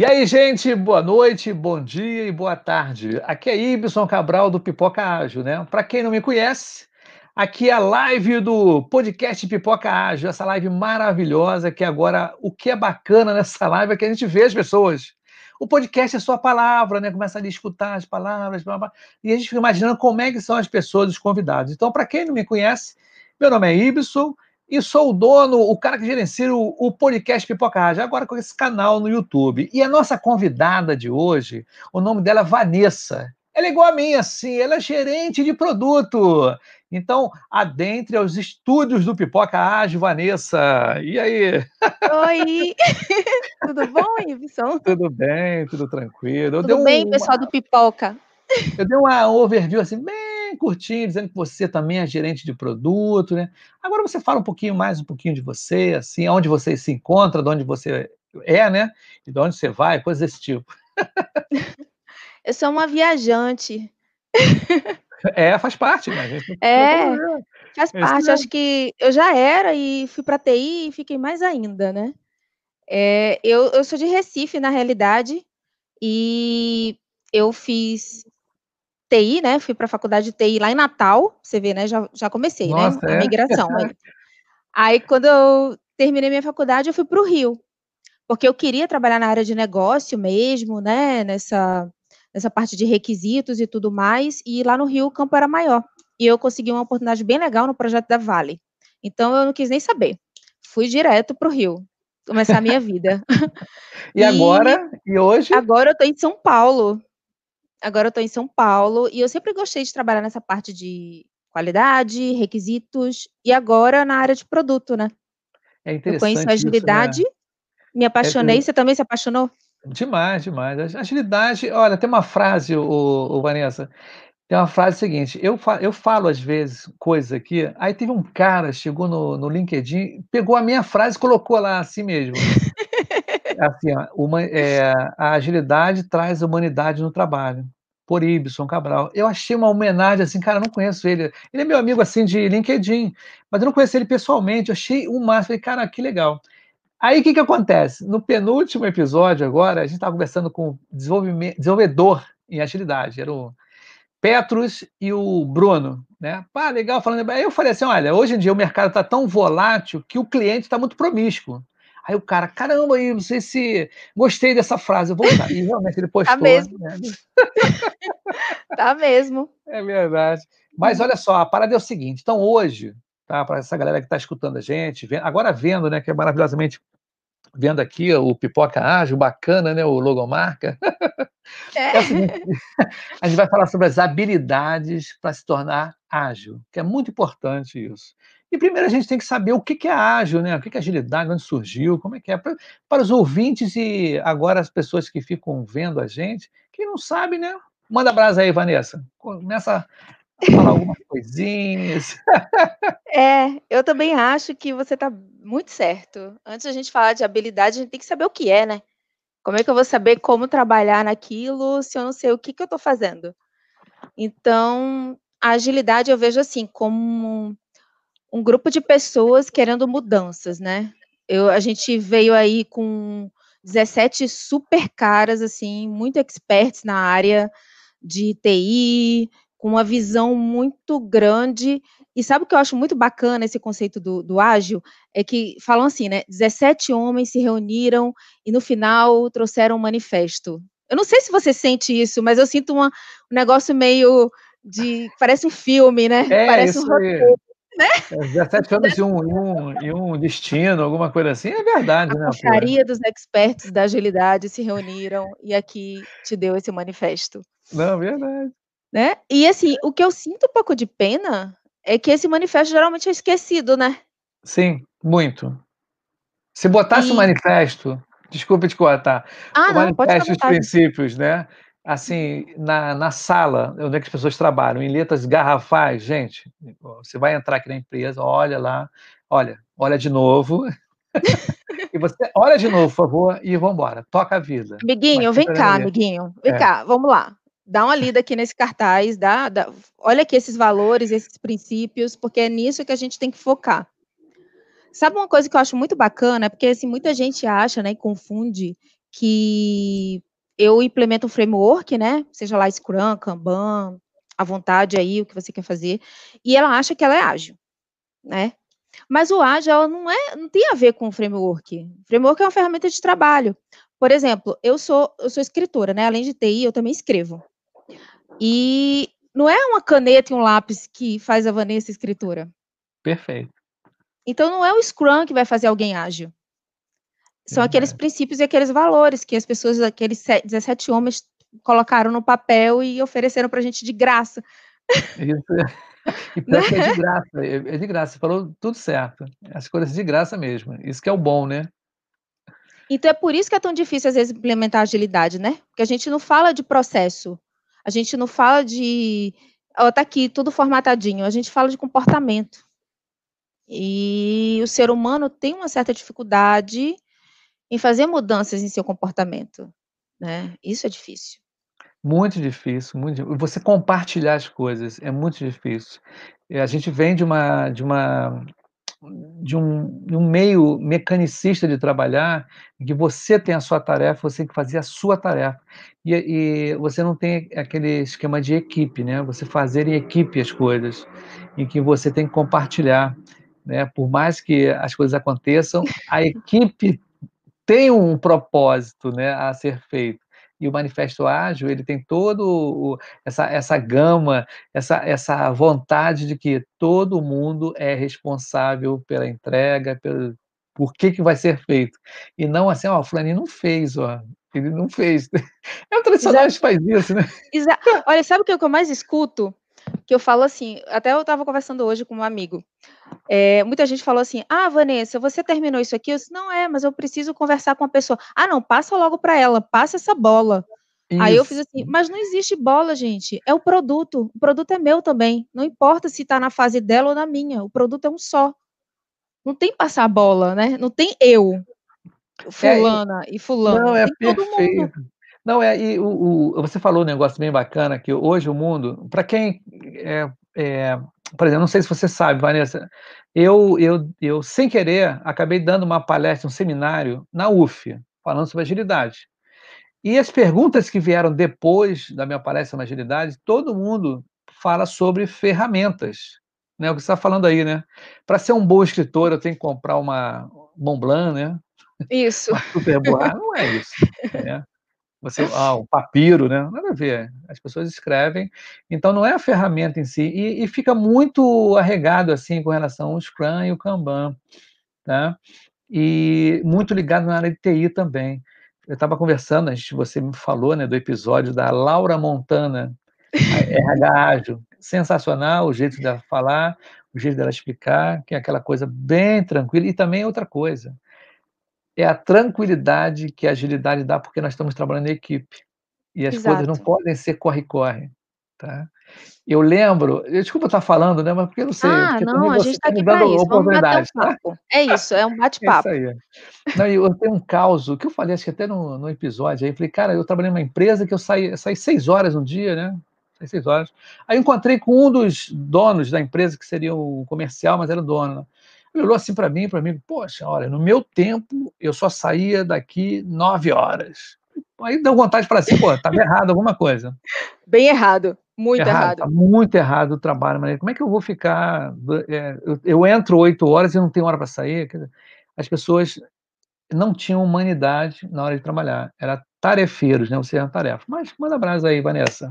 E aí, gente, boa noite, bom dia e boa tarde. Aqui é Ibson Cabral do Pipoca Ágil, né? Para quem não me conhece, aqui é a live do podcast Pipoca Ágil, essa live maravilhosa que agora o que é bacana nessa live é que a gente vê as pessoas. O podcast é sua palavra, né? Começa a escutar as palavras, blá, blá, e a gente fica imaginando como é que são as pessoas, os convidados. Então, para quem não me conhece, meu nome é Ibson, e sou o dono, o cara que gerencia o, o podcast Pipoca Rádio, agora com esse canal no YouTube. E a nossa convidada de hoje, o nome dela é Vanessa. Ela é igual a mim, assim, ela é gerente de produto. Então, adentre aos estúdios do Pipoca Ágil, Vanessa. E aí? Oi! tudo bom, Ibson? Tudo bem, tudo tranquilo. tudo bem, pessoal do Pipoca? Eu dei uma overview assim, bem bem curtinho, dizendo que você também é gerente de produto, né? Agora você fala um pouquinho mais, um pouquinho de você, assim, onde você se encontra, de onde você é, né? E de onde você vai, coisas desse tipo. Eu sou uma viajante. É, faz parte, né? É, faz parte. Acho que eu já era e fui para TI e fiquei mais ainda, né? É, eu, eu sou de Recife, na realidade, e eu fiz TI, né? Fui para a faculdade de TI lá em Natal. Você vê, né? Já, já comecei, né, Nossa, né? É? A migração. aí. aí, quando eu terminei minha faculdade, eu fui para o Rio, porque eu queria trabalhar na área de negócio mesmo, né? Nessa, nessa parte de requisitos e tudo mais. E lá no Rio o campo era maior. E eu consegui uma oportunidade bem legal no projeto da Vale. Então eu não quis nem saber. Fui direto para o Rio começar a minha vida. e, e agora? E hoje? Agora eu estou em São Paulo. Agora eu estou em São Paulo e eu sempre gostei de trabalhar nessa parte de qualidade, requisitos e agora na área de produto, né? É interessante. Eu conheço a agilidade, isso, né? me apaixonei. É, você também se apaixonou? Demais, demais. Agilidade, olha, tem uma frase, o, o Vanessa, tem uma frase seguinte: eu, fa eu falo às vezes coisas aqui, aí teve um cara, chegou no, no LinkedIn, pegou a minha frase e colocou lá assim mesmo. Assim, uma, é, a agilidade traz humanidade no trabalho. Por Ibson Cabral. Eu achei uma homenagem assim, cara, eu não conheço ele. Ele é meu amigo assim de LinkedIn, mas eu não conheço ele pessoalmente. Eu achei o máximo. Falei, cara, que legal. Aí o que, que acontece? No penúltimo episódio, agora, a gente estava conversando com o desenvolvedor em agilidade. Era o Petrus e o Bruno, né? Pá, legal, falando. Aí eu falei assim: olha, hoje em dia o mercado está tão volátil que o cliente está muito promíscuo. Aí o cara, caramba, aí, não sei se gostei dessa frase, eu vou usar. E realmente ele tá postou. Tá mesmo. Né? tá mesmo. É verdade. Mas olha só, a parada é o seguinte: então hoje, tá, para essa galera que está escutando a gente, agora vendo, né, que é maravilhosamente vendo aqui o Pipoca Ágil, bacana, né, o logomarca. É. é seguinte, a gente vai falar sobre as habilidades para se tornar ágil, que é muito importante isso. E primeiro a gente tem que saber o que é ágil, né? O que é agilidade, onde surgiu, como é que é. Para, para os ouvintes e agora as pessoas que ficam vendo a gente, quem não sabe, né? Manda brasa aí, Vanessa. Começa a falar algumas coisinhas. É, eu também acho que você está muito certo. Antes da gente falar de habilidade, a gente tem que saber o que é, né? Como é que eu vou saber como trabalhar naquilo se eu não sei o que, que eu estou fazendo? Então, a agilidade eu vejo assim como um grupo de pessoas querendo mudanças, né? Eu, a gente veio aí com 17 super caras, assim, muito experts na área de TI, com uma visão muito grande. E sabe o que eu acho muito bacana esse conceito do, do ágil? É que falam assim, né? 17 homens se reuniram e no final trouxeram um manifesto. Eu não sei se você sente isso, mas eu sinto uma, um negócio meio de. Parece um filme, né? É, parece um roteiro né? 17 é, anos e um, e, um, e um destino, alguma coisa assim, é verdade, a né? A confraria dos experts da agilidade se reuniram e aqui te deu esse manifesto. Não, verdade. Né? E assim, o que eu sinto um pouco de pena é que esse manifesto geralmente é esquecido, né? Sim, muito. Se botasse o e... um manifesto, desculpa te cortar, ah, o não, manifesto dos princípios, né? Assim, na, na sala onde é que as pessoas trabalham, em letras garrafais, gente, você vai entrar aqui na empresa, olha lá, olha, olha de novo. e você olha de novo, por favor, e vamos embora. Toca a vida. Amiguinho, vem cá, amiguinho. Vem é. cá, vamos lá. Dá uma lida aqui nesse cartaz, dá, dá, olha aqui esses valores, esses princípios, porque é nisso que a gente tem que focar. Sabe uma coisa que eu acho muito bacana? Porque assim, muita gente acha, né, e confunde que eu implemento um framework, né, seja lá Scrum, Kanban, à vontade aí, o que você quer fazer, e ela acha que ela é ágil, né? Mas o ágil ela não é, não tem a ver com o framework. O framework é uma ferramenta de trabalho. Por exemplo, eu sou eu sou escritora, né? Além de TI, eu também escrevo. E não é uma caneta e um lápis que faz a Vanessa escritora. Perfeito. Então não é o Scrum que vai fazer alguém ágil. São aqueles princípios e aqueles valores que as pessoas, aqueles 17 homens colocaram no papel e ofereceram para a gente de graça. Isso. E pior que é de graça, é, é de graça, você falou tudo certo. As coisas de graça mesmo. Isso que é o bom, né? Então é por isso que é tão difícil às vezes implementar agilidade, né? Porque a gente não fala de processo, a gente não fala de, ó, tá aqui tudo formatadinho, a gente fala de comportamento. E o ser humano tem uma certa dificuldade em fazer mudanças em seu comportamento, né? Isso é difícil. Muito difícil, muito você compartilhar as coisas é muito difícil. a gente vem de uma de uma de um de um meio mecanicista de trabalhar, em que você tem a sua tarefa, você tem que fazer a sua tarefa. E e você não tem aquele esquema de equipe, né, você fazer em equipe as coisas, em que você tem que compartilhar, né, por mais que as coisas aconteçam, a equipe tem um propósito, né, a ser feito e o Manifesto Ágil, ele tem todo o, essa, essa gama, essa, essa vontade de que todo mundo é responsável pela entrega, pelo, por que, que vai ser feito. E não assim, ó, o Flaninho não fez, ó, ele não fez. É um tradicional que faz isso, né? Olha, sabe o que eu mais escuto? Que eu falo assim, até eu estava conversando hoje com um amigo. É, muita gente falou assim: Ah, Vanessa, você terminou isso aqui? Eu disse: Não é, mas eu preciso conversar com a pessoa. Ah, não, passa logo para ela, passa essa bola. Isso. Aí eu fiz assim: Mas não existe bola, gente. É o produto. O produto é meu também. Não importa se está na fase dela ou na minha. O produto é um só. Não tem passar a bola, né? Não tem eu, fulana é, e fulano. Não, é perfeito. Não, é, e o, o, você falou um negócio bem bacana, que hoje o mundo, para quem é, é, por exemplo, não sei se você sabe, Vanessa, eu, eu, eu, sem querer, acabei dando uma palestra, um seminário na UF, falando sobre agilidade. E as perguntas que vieram depois da minha palestra na agilidade, todo mundo fala sobre ferramentas. Né, o que você está falando aí, né? Para ser um bom escritor, eu tenho que comprar uma Montblanc, né? Isso. Uma super boa. Não é isso. Né? Você, ah, um papiro, né? Nada a ver. As pessoas escrevem. Então, não é a ferramenta em si. E, e fica muito arregado, assim, com relação ao Scrum e o Kanban, tá? E muito ligado na área de TI também. Eu estava conversando, a gente, você me falou, né, do episódio da Laura Montana, RH Ágil. Sensacional o jeito dela falar, o jeito dela explicar, que é aquela coisa bem tranquila. E também outra coisa, é a tranquilidade que a agilidade dá, porque nós estamos trabalhando em equipe. E as Exato. coisas não podem ser corre-corre. Tá? Eu lembro, desculpa estar falando, né? Mas porque eu não sei. Ah, não, a gente está aqui para isso. Vamos bater um tá? papo. Tá? É isso, é um bate-papo. É isso aí. Não, eu tenho um caos, que eu falei, acho que até no, no episódio aí, falei, cara, eu trabalhei numa empresa que eu saí, saí seis horas no dia, né? Saí seis horas. Aí eu encontrei com um dos donos da empresa, que seria o comercial, mas era o dono. Né? Ele olhou assim para mim, para mim, poxa, olha, no meu tempo eu só saía daqui nove horas. Aí deu vontade para assim, pô, estava errado alguma coisa. Bem errado, muito errado. errado. Tá muito errado o trabalho, mas como é que eu vou ficar? É, eu, eu, entro oito horas e não tenho hora para sair. As pessoas não tinham humanidade na hora de trabalhar. Era tarefeiros, né? Você é tarefa. Mas manda abraço aí, Vanessa.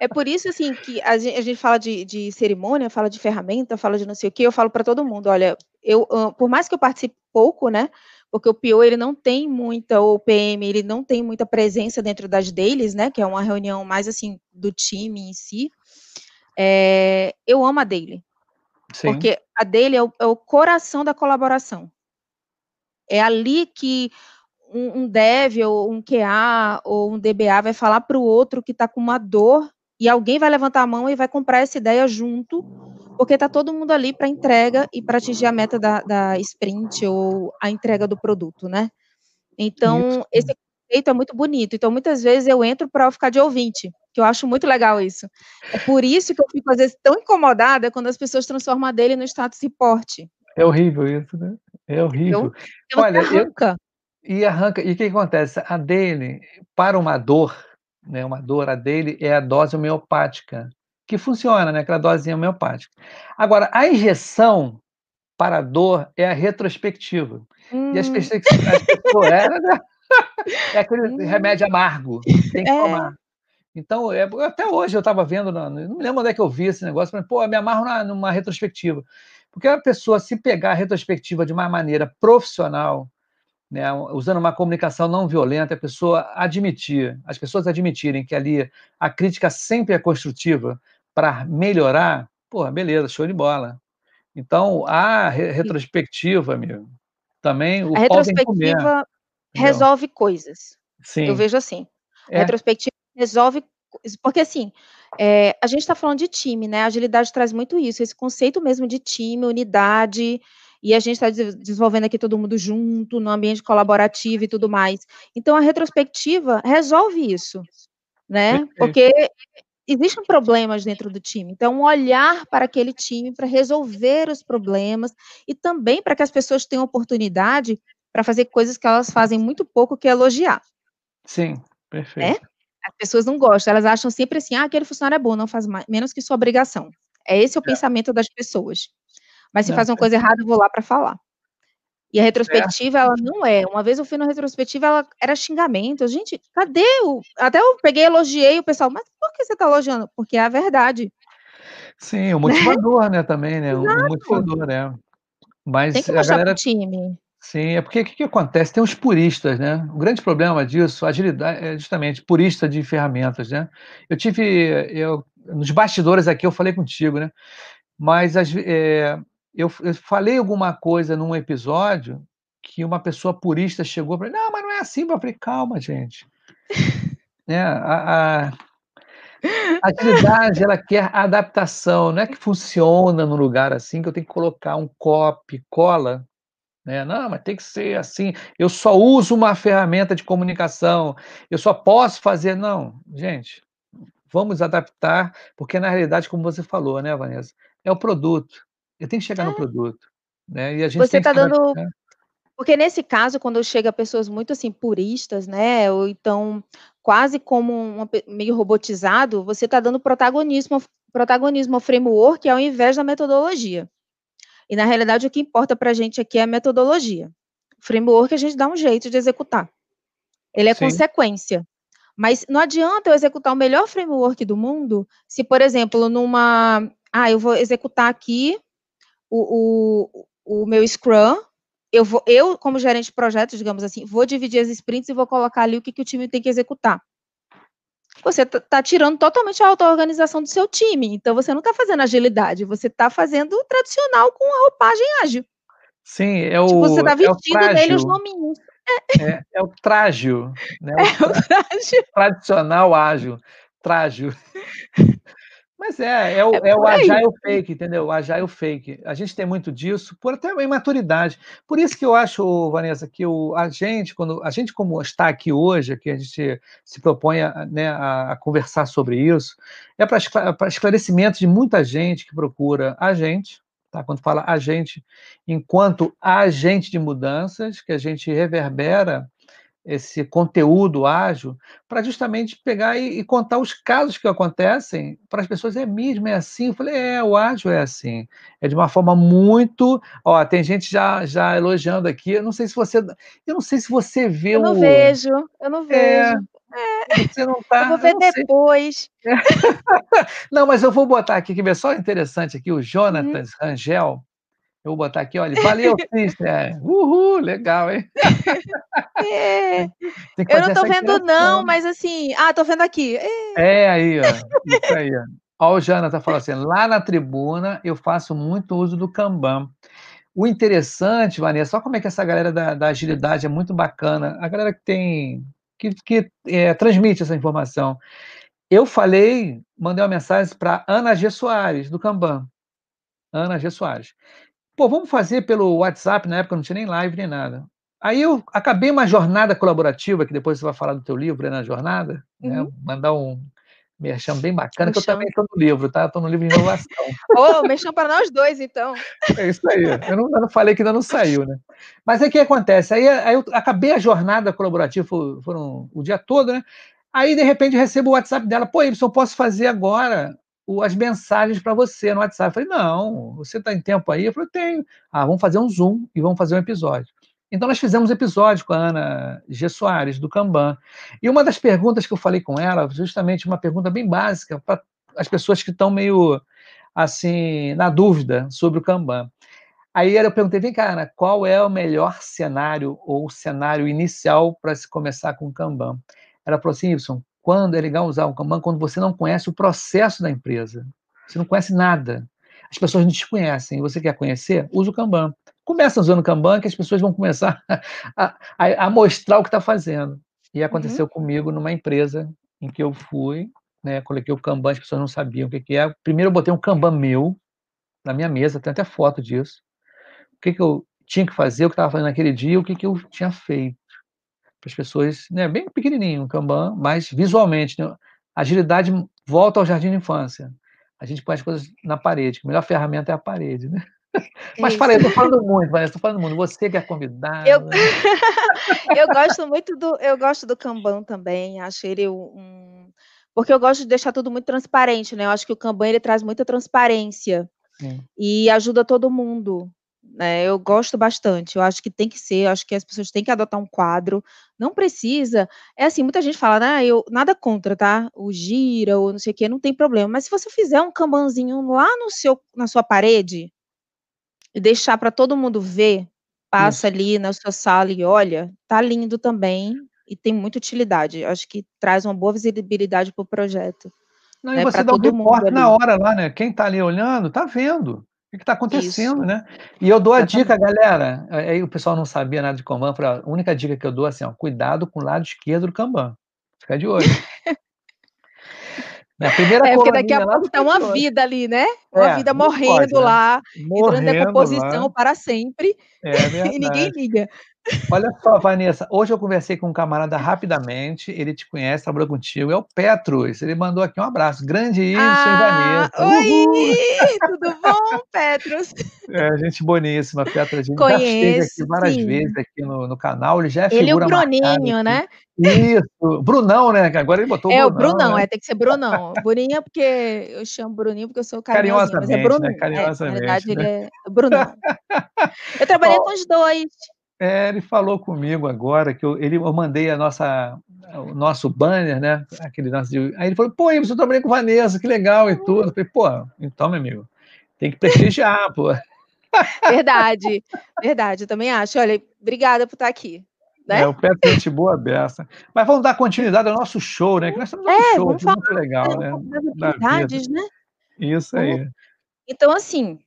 É por isso, assim, que a gente, a gente fala de, de, cerimônia, fala de ferramenta, fala de não sei o que, eu falo para todo mundo, olha, eu, por mais que eu participe pouco, né, porque o PO, ele não tem muita, ou o PM, ele não tem muita presença dentro das dailies, né, que é uma reunião mais, assim, do time em si, é, eu amo a daily. Sim. Porque a daily é o, é o coração da colaboração. É ali que um, um dev ou um QA ou um DBA vai falar para o outro que está com uma dor e alguém vai levantar a mão e vai comprar essa ideia junto, porque está todo mundo ali para entrega e para atingir a meta da, da, sprint ou a entrega do produto, né? Então, isso. esse conceito é muito bonito. Então, muitas vezes eu entro para ficar de ouvinte, que eu acho muito legal isso. É por isso que eu fico, às vezes, tão incomodada quando as pessoas transformam a dele no status report. É horrível isso, né? É horrível. Então, Olha, eu, E arranca e o que que acontece? A dele, para uma dor, né, uma dor, a dele é a dose homeopática, que funciona, né, aquela dosezinha homeopática. Agora, a injeção para a dor é a retrospectiva. E as Hum. perspec as pessoas é, né, é aquele Hum. remédio amargo, tem que É. tomar. Então, eh, até hoje eu estava vendo na não me lembro onde é que eu vi esse negócio, falei: "Pô, me amarro na numa retrospectiva". Porque a pessoa se pegar a retrospectiva de uma maneira profissional, né, usando uma comunicação não violenta, a pessoa admitir as pessoas admitirem que ali a crítica sempre é construtiva para melhorar, pô, beleza, show de bola. Então, a re retrospectiva, amigo, também A o comer, retrospectiva entendeu? resolve coisas. Eu Sim. vejo assim, a É. retrospectiva resolve porque assim, eh, a gente tá falando de time, né, a agilidade traz muito isso, esse conceito mesmo de time, unidade, e a gente tá de desenvolvendo aqui todo mundo junto, no ambiente colaborativo e tudo mais. Então a retrospectiva resolve isso, né, porque existem problemas dentro do time, então olhar para aquele time para resolver os problemas, e também para que as pessoas tenham oportunidade para fazer coisas que elas fazem muito pouco, que é elogiar. Sim, Né? perfeito. As pessoas não gostam, elas acham sempre assim: "Ah, aquele funcionário é bom, não faz ma menos que sua obrigação". É esse o É. pensamento das pessoas. Mas se Não, faz uma coisa perfeito. errada, eu vou lá para falar. E a Certo. retrospectiva ela não é, uma vez eu fui na retrospectiva, ela era xingamento, gente, cadê o até eu peguei elogiei o pessoal: "Mas por que você tá elogiando?". "Porque é a verdade". Sim, o Né? motivador, né, também, né, o Exato. motivador, é. Tem Mas que a mostrar o galera time. Sim, é porque que que acontece, tem os puristas, né, o grande problema disso, agilida é justamente purista de ferramentas, né. Eu tive eu nos bastidores aqui eu falei contigo, né, mas ve eh, eu eu falei alguma coisa num episódio, que uma pessoa purista chegou pra mim: "Não, mas não é assim", eu falei: "Calma gente". Né, a a agilidade ela quer adaptação, não é que funciona num lugar assim, que eu tenho que colocar um copy, cola, né, "Não, mas tem que ser assim, eu só uso uma ferramenta de comunicação, eu só posso fazer", não, gente, vamos adaptar, porque na realidade, como você falou, né, Vanessa, é o produto, eu tenho que chegar no É. produto, né, e a gente Você tá se dando adaptar. porque nesse caso, quando chega pessoas muito, assim, puristas, né, ou então quase como pe meio robotizado, você tá dando protagonismo protagonismo ao framework ao invés da metodologia. E na realidade o que importa pra gente aqui é a metodologia. O framework a gente dá um jeito de executar. Ele é Sim. consequência. Mas não adianta eu executar o melhor framework do mundo, se por exemplo numa ah, eu vou executar aqui o o o meu scrum, eu vou eu como gerente de projetos, digamos assim, vou dividir as sprints e vou colocar ali o que que o time tem que executar. Você tá tá tirando totalmente a auto-organização do seu time, então você não tá fazendo agilidade, você tá fazendo o tradicional com a roupagem ágil. Sim, é Tipo, você o tá é o vestindo nele os nominhos. É, é o trágio, né, É, o é o tra frágil. tradicional ágil, trágio. Mas é, é É o é o por aí. agile fake, entendeu, o agile fake. A gente tem muito disso, por até uma imaturidade. Por isso que eu acho, Vanessa, que o a gente quando a gente como está aqui hoje, aqui a gente se propõe a, né, a a conversar sobre isso, é escla pra esclarecimento de muita gente que procura a gente, tá, quando fala a gente, enquanto agente de mudanças, que a gente reverbera esse conteúdo ágil, pra justamente pegar e e contar os casos que acontecem para as pessoas: "É mesmo, é assim?", eu falei: "É, o ágil é assim". É de uma forma muito ó, tem gente já já elogiando aqui, eu não sei se você eu não sei se você vê Eu não o vejo, eu não é, vejo. É, você não eu vou tá eu ver não depois. Não, mas eu vou botar aqui, quer ver só interessante aqui, o Uhum. Jonatas Rangel, eu vou botar aqui, olha: "Valeu Cister, uhul, legal, hein". É, eu não tô vendo não, interação. mas assim ah, tô vendo aqui, ê. É, aí ó, isso aí ó. Ó o Jonathan falou assim: "Lá na tribuna eu faço muito uso do Kanban". O interessante, Vanessa, olha como é que essa galera da da agilidade é muito bacana, a galera que tem que que, eh, transmite essa informação. Eu falei, mandei uma mensagem pra Ana G Soares, do Kanban, Ana G Soares. "Pô, vamos fazer pelo WhatsApp", na época não tinha nem live nem nada. Aí eu acabei uma jornada colaborativa, que depois você vai falar do teu livro, na jornada, né, Uhum. mandar um Merchan bem bacana, que eu também estou no livro, tá? Estou no livro de inovação. Ô, oh, merchan para nós dois, então. É isso aí. Eu não, eu não, falei que ainda não saiu, né? Mas aí o que acontece? Aí, aí eu acabei a jornada colaborativa, foram o dia todo, né? Aí, de repente, recebo o WhatsApp dela. Pô, Ibsen, eu posso fazer agora as mensagens para você no WhatsApp. Eu falei, não, você está em tempo aí? Eu falei, tenho. Ah, vamos fazer um Zoom e vamos fazer um episódio. Então, nós fizemos um episódio com a Ana G. Soares, do Kanban. E uma das perguntas que eu falei com ela, justamente uma pergunta bem básica para as pessoas que estão meio, assim, na dúvida sobre o Kanban. Aí eu perguntei, vem cá, Ana, qual é o melhor cenário ou cenário inicial para se começar com o Kanban? Ela falou assim, Y, quando é legal usar o Kanban? Quando você não conhece o processo da empresa. Você não conhece nada. As pessoas não te conhecem. Você quer conhecer? Usa o Kanban. Começa usando o Kanban que as pessoas vão começar a, a, a mostrar o que está fazendo. E aconteceu uhum. comigo numa empresa em que eu fui, né, coloquei o Kanban, as pessoas não sabiam o que, que é. Primeiro eu botei um Kanban meu na minha mesa, tem até foto disso. O que, que eu tinha que fazer, o que estava fazendo naquele dia, o que, que eu tinha feito. Para as pessoas, né, bem pequenininho, um Kanban, mas visualmente. Né, agilidade volta ao jardim de infância. A gente põe as coisas na parede, a melhor ferramenta é a parede, né? Mas falei, estou falando muito, Vanessa, estou falando muito. Você que é convidada. Eu, eu gosto muito do, eu gosto do Kanban também. Acho ele um, porque eu gosto de deixar tudo muito transparente, né? Eu acho que o Kanban ele traz muita transparência Sim. e ajuda todo mundo. Né? Eu gosto bastante. Eu acho que tem que ser. Eu acho que as pessoas têm que adotar um quadro. Não precisa. É assim, muita gente fala, né? Eu nada contra, tá? O gira ou não sei o que, não tem problema. Mas se você fizer um Kanbanzinho lá no seu, na sua parede e deixar para todo mundo ver, passa Isso. ali na sua sala e olha, tá lindo também e tem muita utilidade. Acho que traz uma boa visibilidade para o projeto. Não, né, e você dá um reporte na hora lá, né? Quem está ali olhando, tá vendo o que está acontecendo, Isso. né? E eu dou a dica, galera. Aí o pessoal não sabia nada de Kanban. A única dica que eu dou é assim, ó, cuidado com o lado esquerdo do Kanban. Fica de olho. Na primeira é, porque daqui a pouco tá uma vida ali, né? Uma é, vida morrendo pode, né? lá, morrendo entrando em decomposição lá. para sempre, é e ninguém liga. Olha só, Vanessa, hoje eu conversei com um camarada rapidamente, ele te conhece, trabalhou contigo, é o Petrus, ele mandou aqui um abraço, grande isso, ah, Vanessa. Oi, tudo bom, Petrus? É, gente boníssima, Petrus, a gente Conheço, já esteve aqui várias sim. vezes aqui no, no canal, ele já é Ele e o Bruninho, né? Isso, Brunão, né? Agora ele botou é, o Brunão. É, o Brunão, né? é, tem que ser Brunão. Bruninho é porque eu chamo Bruninho porque eu sou carinhosinho, mas é Bruno. Né? Carinhosamente, é, na verdade, né? ele é Brunão. Eu trabalhei com os dois. É, ele falou comigo agora que eu, ele, eu mandei a nossa, o nosso banner, né? Aquele nosso aí ele falou, pô, eu trabalhei com Vanessa, que legal e tudo. Eu falei, pô, então, meu amigo, tem que prestigiar, pô. Verdade, verdade, eu também acho. Olha, obrigada por estar aqui. Né? É, o Petro é gente boa beça. Mas vamos dar continuidade ao nosso show, né? Que nós estamos um é, show muito legal, né? Das né? Isso aí. Então, assim,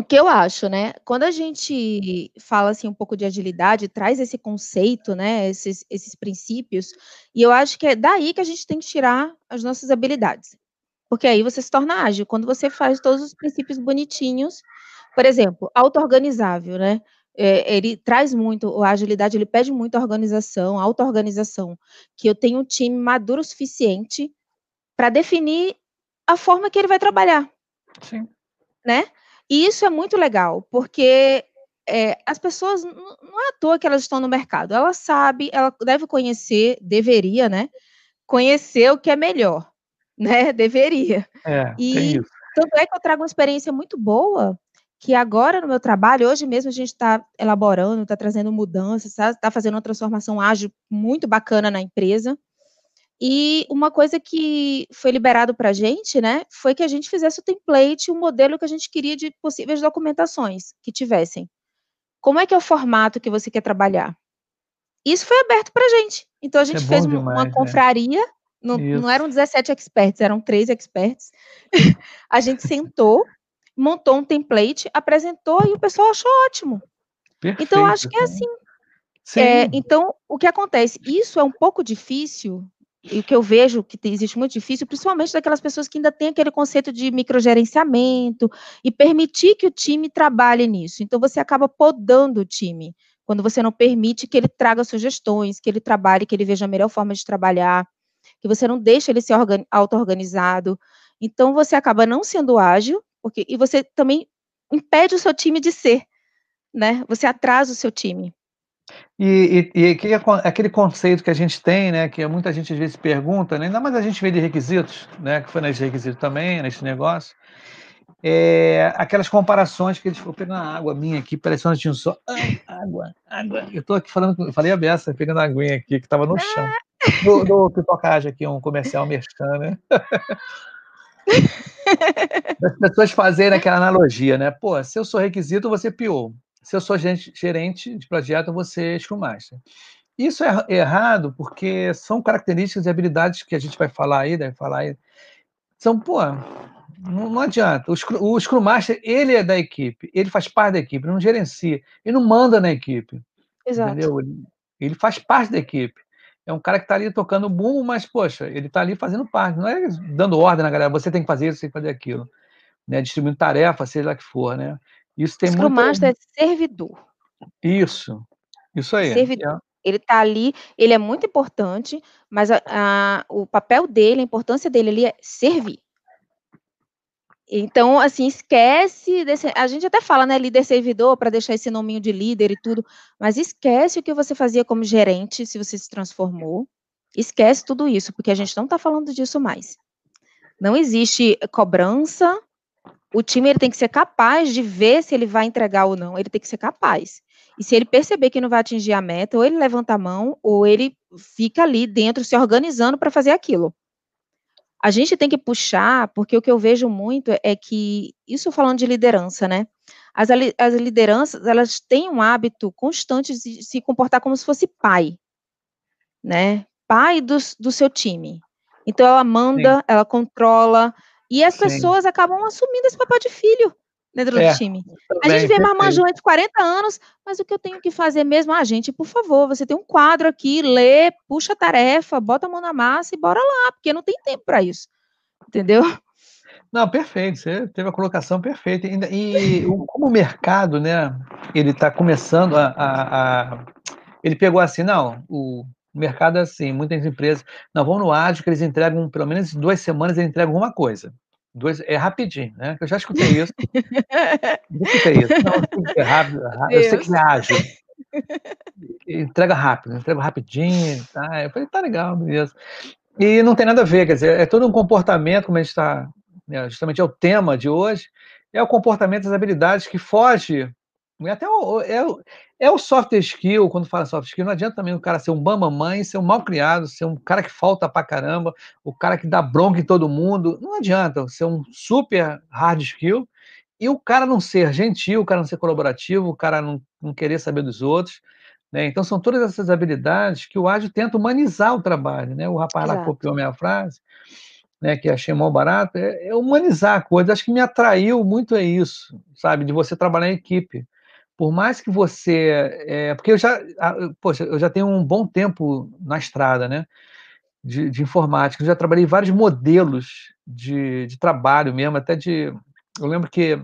o que eu acho, né? Quando a gente fala assim um pouco de agilidade, traz esse conceito, né? Esses, esses princípios, e eu acho que é daí que a gente tem que tirar as nossas habilidades. Porque aí você se torna ágil. Quando você faz todos os princípios bonitinhos, por exemplo, auto-organizável, né? É, ele traz muito, a agilidade ele pede muita organização, auto-organização, que eu tenho um time maduro o suficiente para definir a forma que ele vai trabalhar. Sim. Né? E isso é muito legal, porque é, as pessoas, não é à toa que elas estão no mercado, ela sabe, ela deve conhecer, deveria, né? Conhecer o que é melhor, né? Deveria. É, e isso. tanto é que eu trago uma experiência muito boa, que agora no meu trabalho, hoje mesmo a gente está elaborando, está trazendo mudanças, está tá fazendo uma transformação ágil muito bacana na empresa. E uma coisa que foi liberado para a gente, né, foi que a gente fizesse o template, o modelo que a gente queria de possíveis documentações que tivessem. Como é que é o formato que você quer trabalhar? Isso foi aberto para a gente. Então a gente é fez demais, uma né? confraria, não, não, eram 17 experts, eram três experts. a gente sentou, montou um template, apresentou e o pessoal achou ótimo. Perfeito, então acho que é assim. É, então, o que acontece? Isso é um pouco difícil e o que eu vejo que existe muito difícil, principalmente daquelas pessoas que ainda têm aquele conceito de microgerenciamento e permitir que o time trabalhe nisso. Então, você acaba podando o time, quando você não permite que ele traga sugestões, que ele trabalhe, que ele veja a melhor forma de trabalhar. que você não deixa ele ser auto-organizado. Então, você acaba não sendo ágil, porque, e você também impede o seu time de ser, né? Você atrasa o seu time. E, e, e que aquele conceito que a gente tem, né, que muita gente às vezes pergunta, né, ainda mais a gente vê de requisitos, né, que foi nesse requisito também, nesse negócio, é, aquelas comparações que eles foram pegando água minha aqui, parecendo que tinha só água, água. Eu estou aqui falando, eu falei a beça, pegando a aguinha aqui que estava no chão. Do, do pipocagem aqui, um comercial merchan, né? As pessoas fazerem aquela analogia, né? Pô, se eu sou requisito, você pior. Se eu sou gerente de projeto, você Scrum Master. Isso é errado porque são características e habilidades que a gente vai falar aí, deve falar aí. São, pô, não, não adianta. O, o Scrum Master, ele é da equipe, ele faz parte da equipe, não gerencia, ele não manda na equipe. Exato. Entendeu? Ele, ele faz parte da equipe. É um cara que está ali tocando bumbo, mas, poxa, ele está ali fazendo parte, não é dando ordem na galera, você tem que fazer isso, você tem que fazer aquilo. Né? Distribuindo tarefa, seja lá que for, né? Isso tem Scrum muito... Master é servidor. Isso, isso aí. Servidor. É. Ele está ali, ele é muito importante, mas a, a, o papel dele, a importância dele ali é servir. Então, assim, esquece desse, a gente até fala, né, líder servidor para deixar esse nominho de líder e tudo, mas esquece o que você fazia como gerente se você se transformou. Esquece tudo isso, porque a gente não está falando disso mais. Não existe cobrança. O time ele tem que ser capaz de ver se ele vai entregar ou não. Ele tem que ser capaz. E se ele perceber que não vai atingir a meta, ou ele levanta a mão, ou ele fica ali dentro se organizando para fazer aquilo. A gente tem que puxar, porque o que eu vejo muito é que, isso falando de liderança, né? As, as lideranças, elas têm um hábito constante de se comportar como se fosse pai, né? Pai do, do seu time. Então, ela manda, Sim. ela controla, e as Sim. pessoas acabam assumindo esse papel de filho dentro é, do time. A gente vê marmanjão de 40 anos, mas o que eu tenho que fazer mesmo? Ah, gente, por favor, você tem um quadro aqui, lê, puxa a tarefa, bota a mão na massa e bora lá, porque não tem tempo para isso. Entendeu? Não, perfeito, você teve a colocação perfeita. E, e como o mercado, né, ele está começando a, a, a, Ele pegou assim, não, o mercado é assim, muitas empresas, não, vão no ágil que eles entregam, pelo menos duas semanas, eles entregam alguma coisa. Dois, é rapidinho, né? Eu já escutei isso. eu escutei isso. Não, é rápido, rápido. eu sei que é ágil. Entrega rápido, entrega rapidinho. Tá? Eu falei, tá legal, beleza. E não tem nada a ver, quer dizer, é todo um comportamento, como a gente está, né, justamente é o tema de hoje, é o comportamento das habilidades que foge é até o, é, é o soft skill, quando fala soft skill, não adianta também o cara ser um bambamãe, ser um mal criado, ser um cara que falta pra caramba, o cara que dá bronca em todo mundo. Não adianta ser um super hard skill e o cara não ser gentil, o cara não ser colaborativo, o cara não, não querer saber dos outros. Né? Então, são todas essas habilidades que o ágil tenta humanizar o trabalho. Né? O rapaz Exato. lá copiou minha frase, né, que achei mal barato, é, é humanizar a coisa. Acho que me atraiu muito é isso, sabe, de você trabalhar em equipe por mais que você. É, porque eu já, poxa, eu já tenho um bom tempo na estrada, né? De, de informática. Eu já trabalhei vários modelos de, de trabalho mesmo, até de. Eu lembro que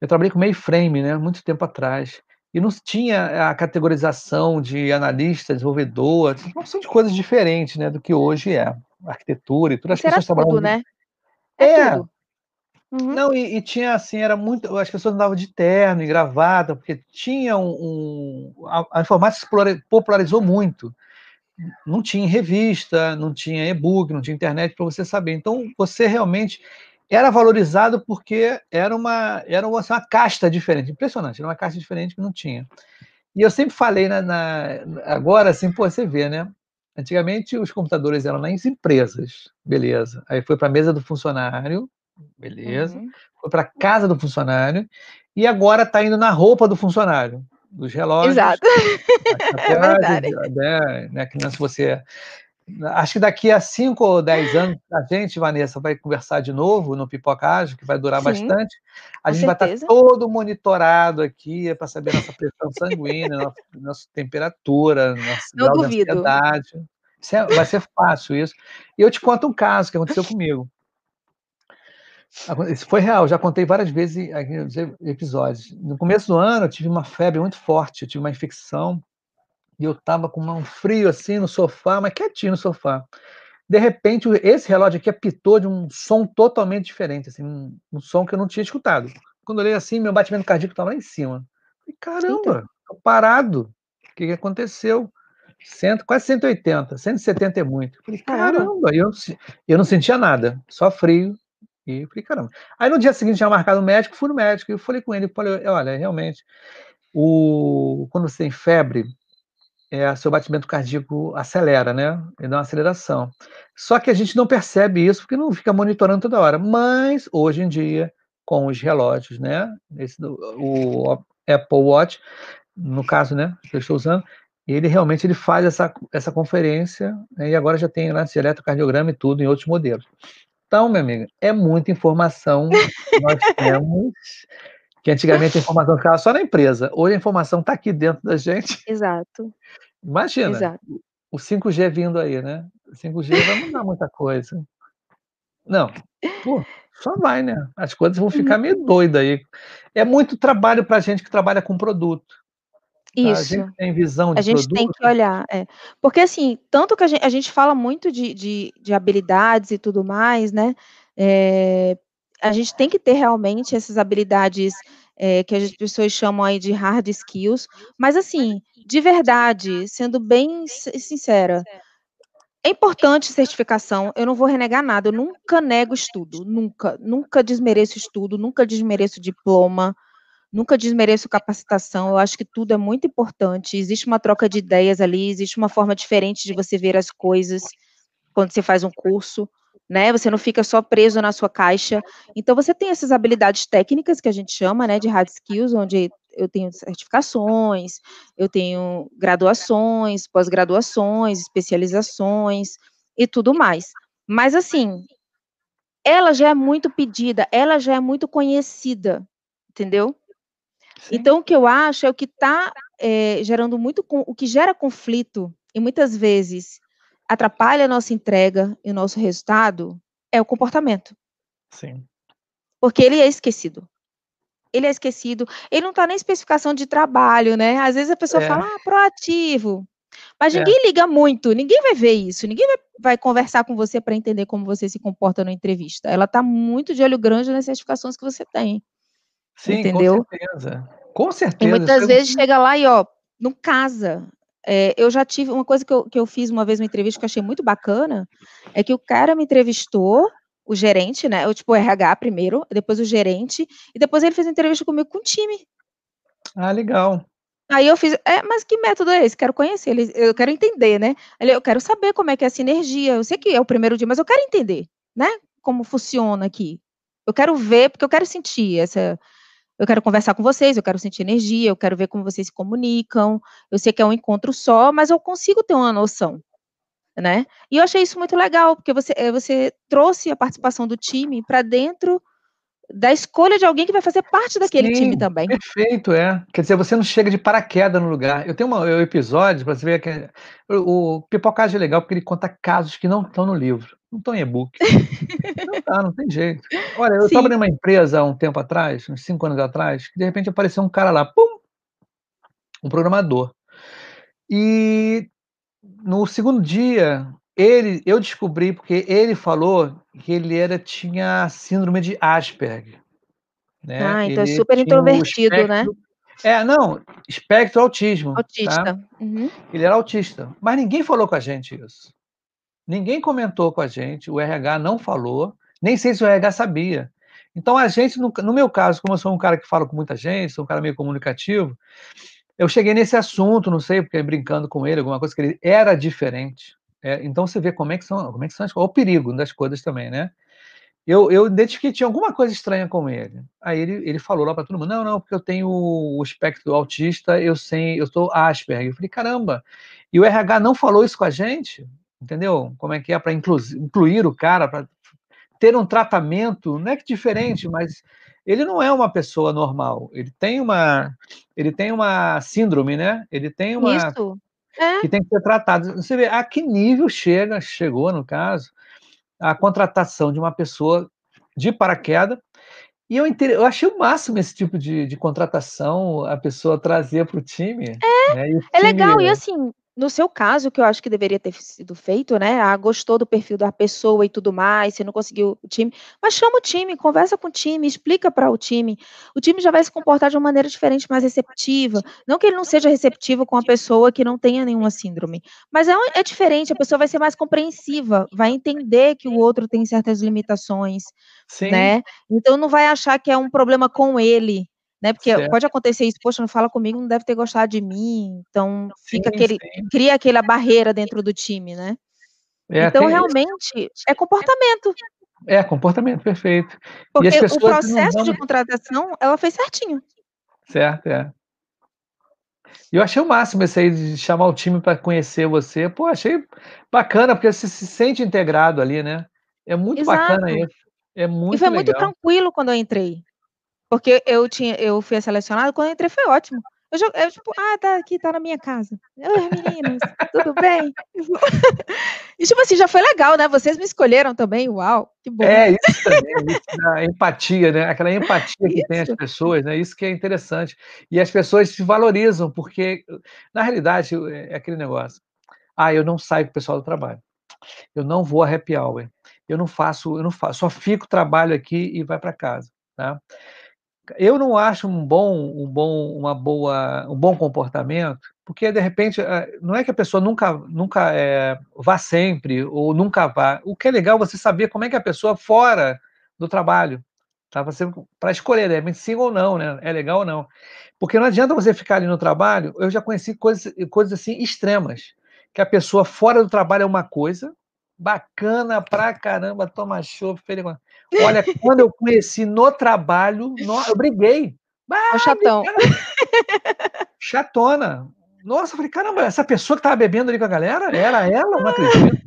eu trabalhei com mainframe, né? Muito tempo atrás. E não tinha a categorização de analista, desenvolvedor, uma opção de coisas diferentes, né? Do que hoje é. Arquitetura e tudo. As pessoas trabalham. Né? É, é tudo. Uhum. Não, e, e, tinha assim, era muito. As pessoas andavam de terno e gravata, porque tinha um. um a, a, informática se popularizou muito. Não tinha revista, não tinha e-book, não tinha internet para você saber. Então, você realmente era valorizado porque era uma, era uma, assim, uma casta diferente. Impressionante, era uma casta diferente que não tinha. E eu sempre falei na, na agora, assim, pô, você vê, né? Antigamente os computadores eram nas empresas, beleza. Aí foi para a mesa do funcionário, beleza. Uhum. Foi para casa do funcionário e agora está indo na roupa do funcionário, dos relógios. Exato. é verdade. Né, né, que se você Acho que daqui a 5 ou 10 anos a gente, Vanessa, vai conversar de novo no Pipocagem, que vai durar Sim, bastante. A gente certeza. vai estar todo monitorado aqui para saber nossa pressão sanguínea, nossa, nossa temperatura, nossa Não grau duvido. de ansiedade. É, vai ser fácil isso. E eu te conto um caso que aconteceu comigo. Isso foi real, já contei várias vezes episódios. No começo do ano, eu tive uma febre muito forte, eu tive uma infecção, e eu estava com um frio assim no sofá, mas quietinho no sofá. De repente, esse relógio aqui apitou de um som totalmente diferente, assim, um, um som que eu não tinha escutado. Quando eu olhei assim, meu batimento cardíaco estava lá em cima. Falei, caramba, tô parado. O que, que aconteceu? Cento, quase 180, 170 é muito. Falei, caramba, eu, eu não sentia nada, só frio. E falei, caramba. Aí no dia seguinte tinha marcado o médico, fui no médico, e eu falei com ele, falei, olha, realmente, o, quando você tem febre, é, seu batimento cardíaco acelera, né? Ele dá uma aceleração. Só que a gente não percebe isso porque não fica monitorando toda hora. Mas hoje em dia, com os relógios, né? Esse, o Apple Watch, no caso, né? Que eu estou usando, ele realmente ele faz essa, essa conferência né, e agora já tem lance de eletrocardiograma e tudo em outros modelos. Então, minha amiga, é muita informação que nós temos que antigamente a informação ficava só na empresa. Hoje a informação está aqui dentro da gente. Exato. Imagina, Exato. o 5G vindo aí, né? O 5G vai mudar muita coisa. Não, pô, só vai, né? As coisas vão ficar meio doidas aí. É muito trabalho para a gente que trabalha com produto. Tá? Isso. A gente tem visão de A gente produto. tem que olhar, é. Porque assim, tanto que a gente, a gente fala muito de, de, de habilidades e tudo mais, né? É, a gente tem que ter realmente essas habilidades é, que as pessoas chamam aí de hard skills, mas assim, de verdade, sendo bem sincera, é importante certificação, eu não vou renegar nada, eu nunca nego estudo, nunca, nunca desmereço estudo, nunca desmereço diploma, nunca desmereço capacitação, eu acho que tudo é muito importante, existe uma troca de ideias ali, existe uma forma diferente de você ver as coisas quando você faz um curso, né? Você não fica só preso na sua caixa. Então você tem essas habilidades técnicas que a gente chama, né, de hard skills, onde eu tenho certificações, eu tenho graduações, pós-graduações, especializações e tudo mais. Mas assim, ela já é muito pedida, ela já é muito conhecida, entendeu? Então o que eu acho é o que está é, gerando muito, o que gera conflito e muitas vezes atrapalha a nossa entrega e o nosso resultado é o comportamento. Sim. Porque ele é esquecido. Ele é esquecido. Ele não está na especificação de trabalho, né? Às vezes a pessoa é. fala, ah, proativo. Mas é. ninguém liga muito, ninguém vai ver isso, ninguém vai, vai conversar com você para entender como você se comporta na entrevista. Ela está muito de olho grande nas certificações que você tem. Sim, entendeu? com certeza. Com certeza. E muitas vezes chega lá e, ó, não casa. É, eu já tive uma coisa que eu, que eu fiz uma vez uma entrevista que eu achei muito bacana, é que o cara me entrevistou, o gerente, né? Eu, tipo, o RH primeiro, depois o gerente, e depois ele fez uma entrevista comigo com o time. Ah, legal. Aí eu fiz, é, mas que método é esse? Quero conhecer, ele, eu quero entender, né? Ele, eu quero saber como é que é a sinergia. Eu sei que é o primeiro dia, mas eu quero entender, né? Como funciona aqui. Eu quero ver, porque eu quero sentir essa, eu quero conversar com vocês, eu quero sentir energia, eu quero ver como vocês se comunicam. Eu sei que é um encontro só, mas eu consigo ter uma noção, né? E eu achei isso muito legal, porque você, eh, você trouxe a participação do time para dentro da escolha de alguém que vai fazer parte daquele Sim, time também. Perfeito, é. Quer dizer, você não chega de paraquedas no lugar. Eu tenho um episódio para você ver que o, o Pipocagem é legal porque ele conta casos que não estão no livro, não estão em e-book. não dá, não tem jeito. Olha, eu estava numa empresa há um tempo atrás, uns cinco anos atrás, que de repente apareceu um cara lá, pum, um programador. E no segundo dia, ele, eu descobri porque ele falou que ele era tinha síndrome de Asperger. Né? Ah, então é ele é super introvertido, espectro, né? É, não, espectro autismo. Tá? Autista. Tá? Uhum. Ele era autista, mas ninguém falou com a gente isso. Ninguém comentou com a gente, o RH não falou, nem sei se o RH sabia. Então a gente, no, meu caso, como eu sou um cara que fala com muita gente, sou um cara meio comunicativo, eu cheguei nesse assunto, não sei, porque brincando com ele, alguma coisa que ele era diferente. É, então você vê como é que são, como é que são as, o perigo das coisas também, né? Eu, eu identifiquei que tinha alguma coisa estranha com ele. Aí ele, ele falou lá para todo mundo: não, não, porque eu tenho o espectro autista, eu sei, eu sou Asperger. Eu falei: caramba, e o RH não falou isso com a gente? Entendeu? Como é que é para incluir o cara, para ter um tratamento, não é que diferente, mas ele não é uma pessoa normal. Ele tem uma, ele tem uma síndrome, né? Ele tem uma. Isso é. que tem que ser tratado. Você vê a que nível chega, chegou no caso, a contratação de uma pessoa de paraquedas. E eu, eu achei o máximo esse tipo de, de contratação, a pessoa trazer para o time. É, né? é legal. E assim, no seu caso, que eu acho que deveria ter sido feito, né? Ah, gostou do perfil da pessoa e tudo mais, você não conseguiu o time, mas chama o time, conversa com o time, explica para o time. O time já vai se comportar de uma maneira diferente, mais receptiva. Não que ele não seja receptivo com a pessoa que não tenha nenhuma síndrome, mas é, é diferente, a pessoa vai ser mais compreensiva, vai entender que o outro tem certas limitações, Sim. né? Então não vai achar que é um problema com ele, né, porque Certo. pode acontecer isso, poxa, não fala comigo, não deve ter gostado de mim, então fica Sim, aquele sim. cria aquela barreira dentro do time, né. É, Então tem realmente é comportamento. É, comportamento, perfeito. E as Porque o processo de dão contratação, ela fez certinho. Certo, é. E eu achei o máximo esse aí de chamar o time para conhecer você, pô, achei bacana, porque você se sente integrado ali, né. É muito bacana Exato. isso, é E muito foi muito legal. tranquilo quando eu entrei, porque eu tinha eu fui a selecionada, quando eu entrei foi ótimo. Eu já eu tipo: "Ah, tá aqui, tá na minha casa. Oi meninos, tudo bem?". E tipo assim, já foi legal, né, vocês me escolheram também, uau, que bom. É, isso também, isso da empatia, né, aquela empatia que tem as Isso. pessoas, né, isso que é interessante. E as pessoas se valorizam, porque na realidade, é aquele negócio, "Ah, eu não saio com o pessoal do trabalho, eu não vou a happy hour, eu não faço eu não faço, só fico, trabalho aqui e vai para casa", tá. Eu não acho um bom um bom uma boa um bom comportamento, porque de repente, eh, não é que a pessoa nunca nunca, eh, vá sempre ou nunca vá, o que é legal você saber como é que a pessoa fora do trabalho, tá, para escolher, de repente sim ou não, né, é legal ou não. Porque não adianta você ficar ali no trabalho, eu já conheci coisas coisas assim extremas, que a pessoa fora do trabalho é uma coisa, bacana pra caramba, toma chopp, olha, quando eu conheci no trabalho, no eu briguei. É o Ah, chatão. brigava Chatona. Nossa, eu falei: "Caramba, essa pessoa que estava bebendo ali com a galera, era ela? Não acredito".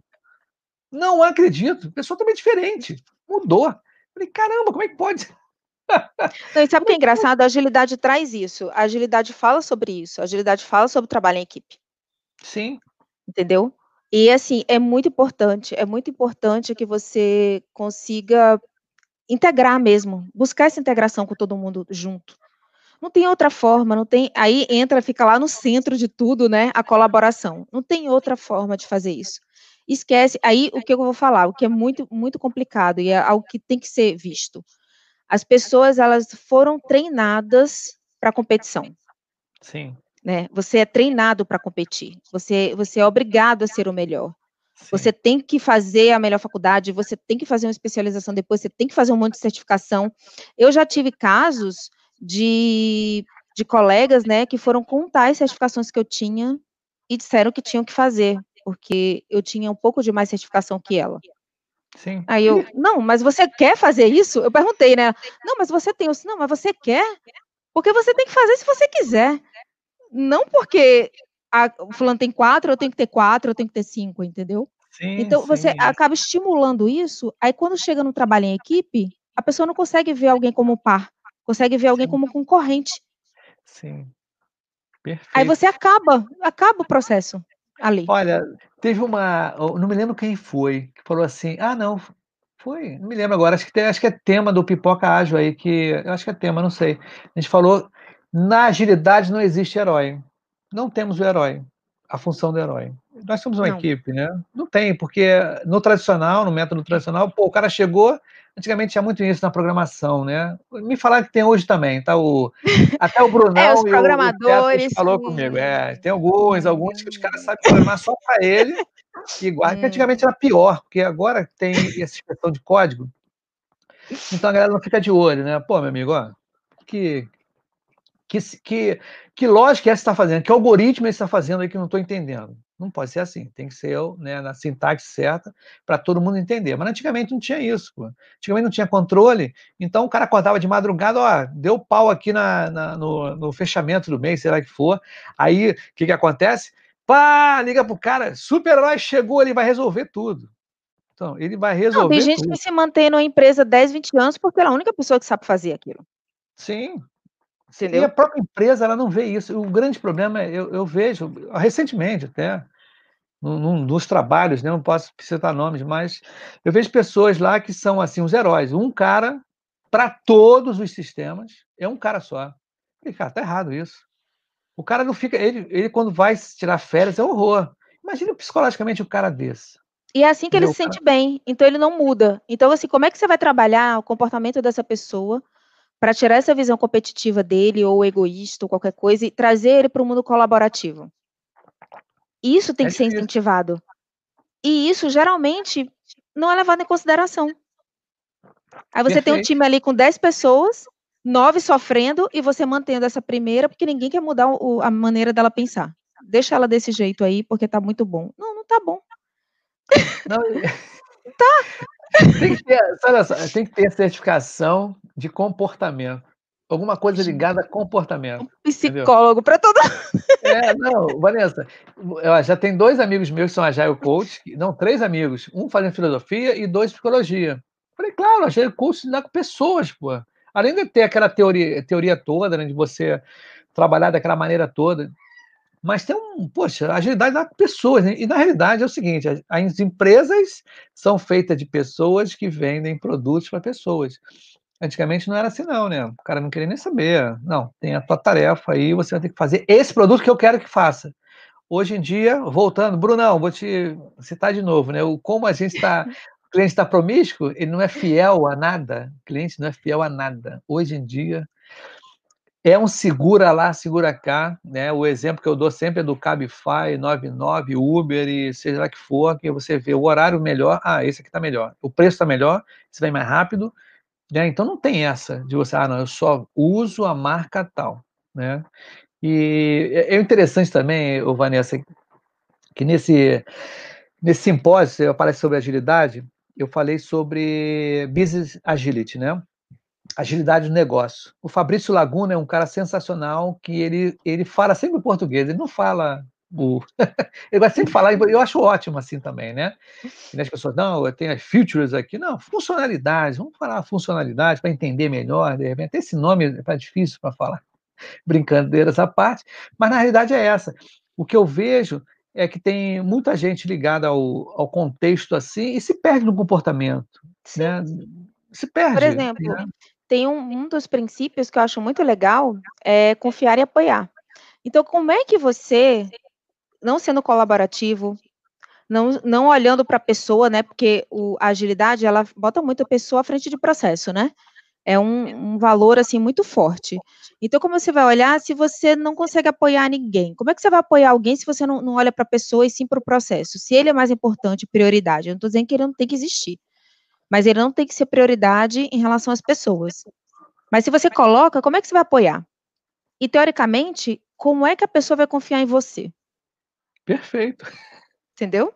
Não acredito, pessoa totalmente diferente, mudou. Falei: "Caramba, como é que pode?". Não, e sabe o que é é engraçado? A agilidade traz isso, a agilidade fala sobre isso, a agilidade fala sobre trabalho em equipe. Sim. Entendeu? E assim, é muito importante, é muito importante que você consiga integrar mesmo, buscar essa integração com todo mundo junto. Não tem outra forma, não tem aí entra, fica lá no centro de tudo, né, a colaboração, não tem outra forma de fazer isso. Esquece aí o que eu vou falar, o que é muito muito complicado e é algo que tem que ser visto. As pessoas elas foram treinadas pra competição. Sim. Né, você é treinado pra competir, você você é obrigado a ser o melhor. Você tem que fazer a melhor faculdade, você tem que fazer uma especialização depois, você tem que fazer um monte de certificação. Eu já tive casos de de colegas, né, que foram contar as certificações que eu tinha e disseram que tinham que fazer, porque eu tinha um pouco de mais certificação que ela. Sim. Aí eu: "Não, mas você quer fazer isso?". Eu perguntei, né. "Não, mas você tem", eu disse: "Não, mas você quer? Porque você tem que fazer se você quiser, não porque a o fulano tem 4, eu tenho que ter 4, eu tenho que ter 5", entendeu? Sim, Então você sim, é. acaba estimulando isso, aí quando chega no trabalho em equipe, a pessoa não consegue ver alguém como par, consegue ver alguém Sim. como concorrente. Sim. Aí Perfeito. você acaba, acaba o processo, ali. Olha, teve uma não me lembro quem foi, que falou assim ah não, foi? Não me lembro agora, acho que tem acho que é tema do Pipoca Ágil aí que eu acho que é tema, não sei. A gente falou: "Na agilidade não existe herói, não temos o herói, a função do herói. Nós somos uma Não. equipe, né, não tem, porque no tradicional, no método tradicional, pô, o cara chegou antigamente tinha muito isso na programação, né, me falaram que tem hoje também, tá o até o É, os Brunão e o programadores, falou comigo. É, tem alguns, alguns que os caras sabem programar só pra ele, e guarda Hum. antigamente era pior, porque agora tem essa inspeção de código então a galera não fica de olho, né. "Pô, meu amigo, ó, que que que que lógica é essa que você tá fazendo, que algoritmo é esse que você tá fazendo aí que eu não tô entendendo?". Não pode ser assim, tem que ser o né, na sintaxe certa, pra todo mundo entender, mas antigamente não tinha isso, pô. Antigamente não tinha controle, então o cara acordava de madrugada: "Ó, deu pau aqui na na no no fechamento do mês", sei lá o que for, aí que que acontece? Pá, liga para o cara: "Super-herói chegou, ele vai resolver tudo". Então, ele vai Não, tem resolver gente que tudo. se mantém numa empresa 10, 20 anos, porque ela é a única pessoa que sabe fazer aquilo. Sim. Sim, e a Entendeu? própria empresa ela não vê isso, o grande problema é eu eu vejo, recentemente até, num dos trabalhos, né, não posso citar nomes, mas eu vejo pessoas lá que são, assim, os heróis, um cara pra todos os sistemas, é um cara só. Falei: "Cara, tá errado isso". O cara não fica. Ele, ele quando vai tirar férias, é horror. Imagina psicologicamente o cara desse. E é assim que ele se sente bem, então ele não muda. Então, assim, como é que você vai trabalhar o comportamento dessa pessoa para tirar essa visão competitiva dele, ou egoísta, ou qualquer coisa, e trazer ele para o mundo colaborativo? Isso tem é que ser incentivado. E isso, geralmente, não é levado em consideração. Aí você Perfeito. tem um time ali com 10 pessoas, nove sofrendo, e você mantendo essa primeira, porque ninguém quer mudar o, a maneira dela pensar. Deixa ela desse jeito aí, porque tá muito bom. Não, não tá bom. Não, tá. Tem que, ter, só, tem que ter certificação de comportamento. Alguma coisa ligada a comportamento. Um psicólogo para todo É, não, Vanessa, já tem dois amigos meus que são Agile Coach, não, três amigos, um fazendo filosofia e dois psicologia. Falei, claro, Agile Coach dá com pessoas, pô. Além de ter aquela teoria, teoria toda, né, de você trabalhar daquela maneira toda, mas tem um, poxa, agilidade dá com pessoas, né? e na realidade é o seguinte, as empresas são feitas de pessoas que vendem produtos para pessoas. Antigamente não era assim, não, né? O cara não queria nem saber. Não, tem a tua tarefa aí, você vai ter que fazer esse produto que eu quero que faça. Hoje em dia, voltando, Brunão, vou te citar de novo, né? O, como a gente está. O cliente está promíscuo, ele não é fiel a nada. O cliente não é fiel a nada. Hoje em dia, é um segura lá, segura cá, né? O exemplo que eu dou sempre é do Cabify, 99, Uber e seja lá que for, que você vê o horário melhor, ah, esse aqui está melhor. O preço está melhor, você vai mais rápido, né? Então não tem essa de você, ah, não, eu só uso a marca tal. Né? E é, é interessante também, o Vanessa, que nesse, nesse simpósio, eu aparece sobre agilidade, eu falei sobre business agility, né? Agilidade do negócio. O Fabrício Laguna é um cara sensacional que ele, ele fala sempre português, ele não fala o... ele vai sempre falar, eu acho ótimo assim também, né? E as pessoas, não, eu tenho as features aqui. Não, funcionalidades, vamos falar funcionalidade para entender melhor, de repente. Esse nome é difícil para falar, brincadeiras à parte, mas na realidade é essa. O que eu vejo é que tem muita gente ligada ao, ao contexto assim e se perde no comportamento, Sim. né? Se perde. Por exemplo, né? Tem um, um dos princípios que eu acho muito legal, é confiar e apoiar. Então, como é que você não sendo colaborativo, não, não olhando para a pessoa, né? Porque o, a agilidade ela bota muito a pessoa à frente de processo, né? É um, um, valor assim muito forte. Então, como você vai olhar se você não consegue apoiar ninguém? Como é que você vai apoiar alguém se você não, não olha para a pessoa e sim para o processo? Se ele é mais importante, prioridade. Eu não estou dizendo que ele não tem que existir, mas ele não tem que ser prioridade em relação às pessoas. Mas se você coloca, como é que você vai apoiar? E teoricamente, como é que a pessoa vai confiar em você? Perfeito. Entendeu?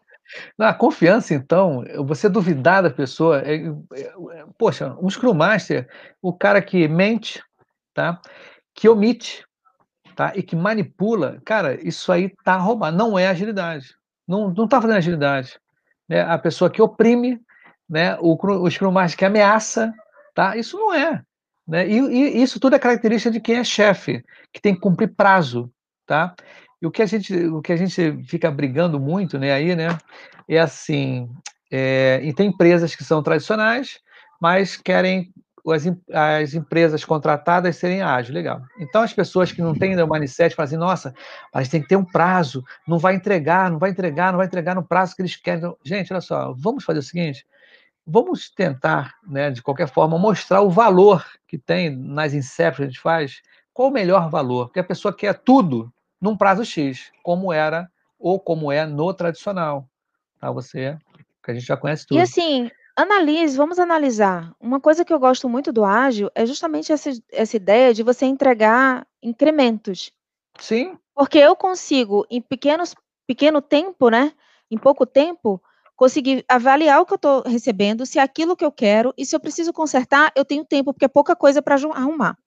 Na confiança, então, você duvidar da pessoa, é, é, é, poxa, um Scrum Master, o cara que mente, tá? que omite, tá? e que manipula, cara, isso aí tá roubado, não é agilidade, não, não tá fazendo agilidade. Né? A pessoa que oprime, né? o, o Scrum Master que ameaça, tá? isso não é. Né? E, e isso tudo é característica de quem é chefe, que tem que cumprir prazo. Tá? E o que a gente, o que a gente fica brigando muito, né, aí, né, é assim, é, e tem empresas que são tradicionais, mas querem as, as empresas contratadas serem ágeis, legal. Então as pessoas que não têm o mindset falam assim, nossa, mas tem que ter um prazo, não vai entregar, não vai entregar, não vai entregar no prazo que eles querem. Então, gente, olha só, vamos fazer o seguinte, vamos tentar, né, de qualquer forma, mostrar o valor que tem nas incepts que a gente faz, qual o melhor valor, porque a pessoa quer tudo, num prazo X, como era ou como é no tradicional. Tá? Você, que a gente já conhece tudo. E assim, analise, vamos analisar. Uma coisa que eu gosto muito do ágil é justamente essa, essa ideia de você entregar incrementos. Sim. Porque eu consigo, em pequenos, pequeno tempo, né? Em pouco tempo, conseguir avaliar o que eu estou recebendo, se é aquilo que eu quero, e se eu preciso consertar, eu tenho tempo, porque é pouca coisa para arrumar.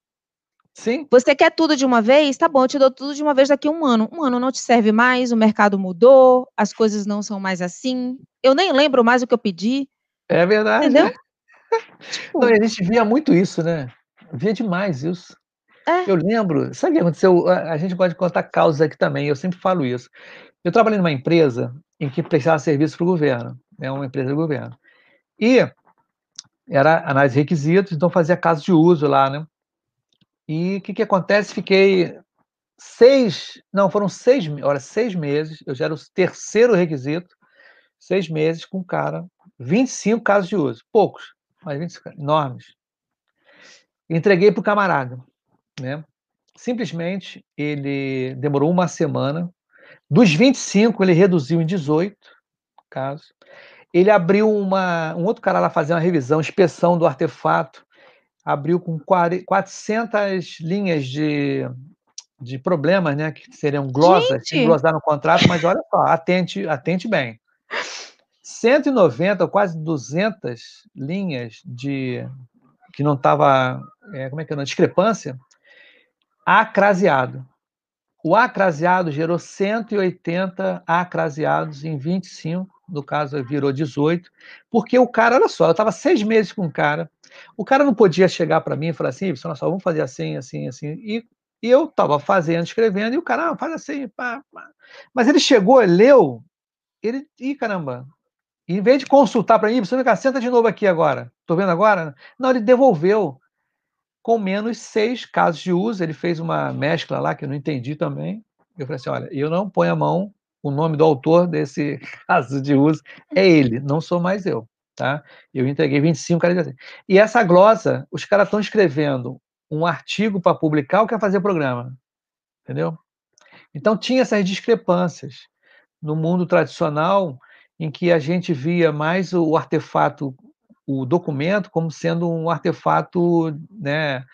Sim. Você quer tudo de uma vez? Tá bom, eu te dou tudo de uma vez daqui a um ano. Um ano não te serve mais, o mercado mudou, as coisas não são mais assim. Eu nem lembro mais o que eu pedi. É verdade. Entendeu? tipo... não, a gente via muito isso, né? Via demais isso. É. Eu lembro, sabe o que aconteceu? A gente pode contar causas aqui também, eu sempre falo isso. Eu trabalhei numa empresa em que prestava serviço para o governo, é uma empresa do governo. E era análise de requisitos, então fazia caso de uso lá, né? E o que, que acontece? Fiquei seis, não, foram seis, olha, seis meses, eu já era o terceiro requisito, seis meses com o cara, 25 casos de uso, poucos, mas 25, enormes. Entreguei para o camarada, né? Simplesmente ele demorou uma semana. Dos 25, ele reduziu em 18 casos. Ele abriu uma. Um outro cara lá fazendo uma revisão, inspeção do artefato, abriu com 400 linhas de, de problemas, né? Que seriam glosas, que glosar no contrato, mas olha só, atente, atente bem. 190, quase 200 linhas de que não estava, é, como é que é, discrepância, acraseado. O acraseado gerou 180 acraseados em 25, no caso virou 18, porque o cara, olha só, eu estava seis meses com o cara, o cara não podia chegar para mim e falar assim, olha só, vamos fazer assim, assim, assim, e, e eu estava fazendo, escrevendo, e o cara, ah, faz assim, pá, pá. Mas ele chegou, leu, ele, ih, caramba, em vez de consultar para mim, senta de novo aqui agora. Estou vendo agora? Não, ele devolveu com menos seis casos de uso. Ele fez uma mescla lá que eu não entendi também. Eu falei assim: olha, eu não ponho a mão, o nome do autor desse caso de uso é ele, não sou mais eu. Tá? Eu entreguei 25 caras assim. E essa glosa, os caras estão escrevendo um artigo para publicar ou quer fazer programa? Entendeu? Então tinha essas discrepâncias. No mundo tradicional, em que a gente via mais o artefato, o documento, como sendo um artefato, né?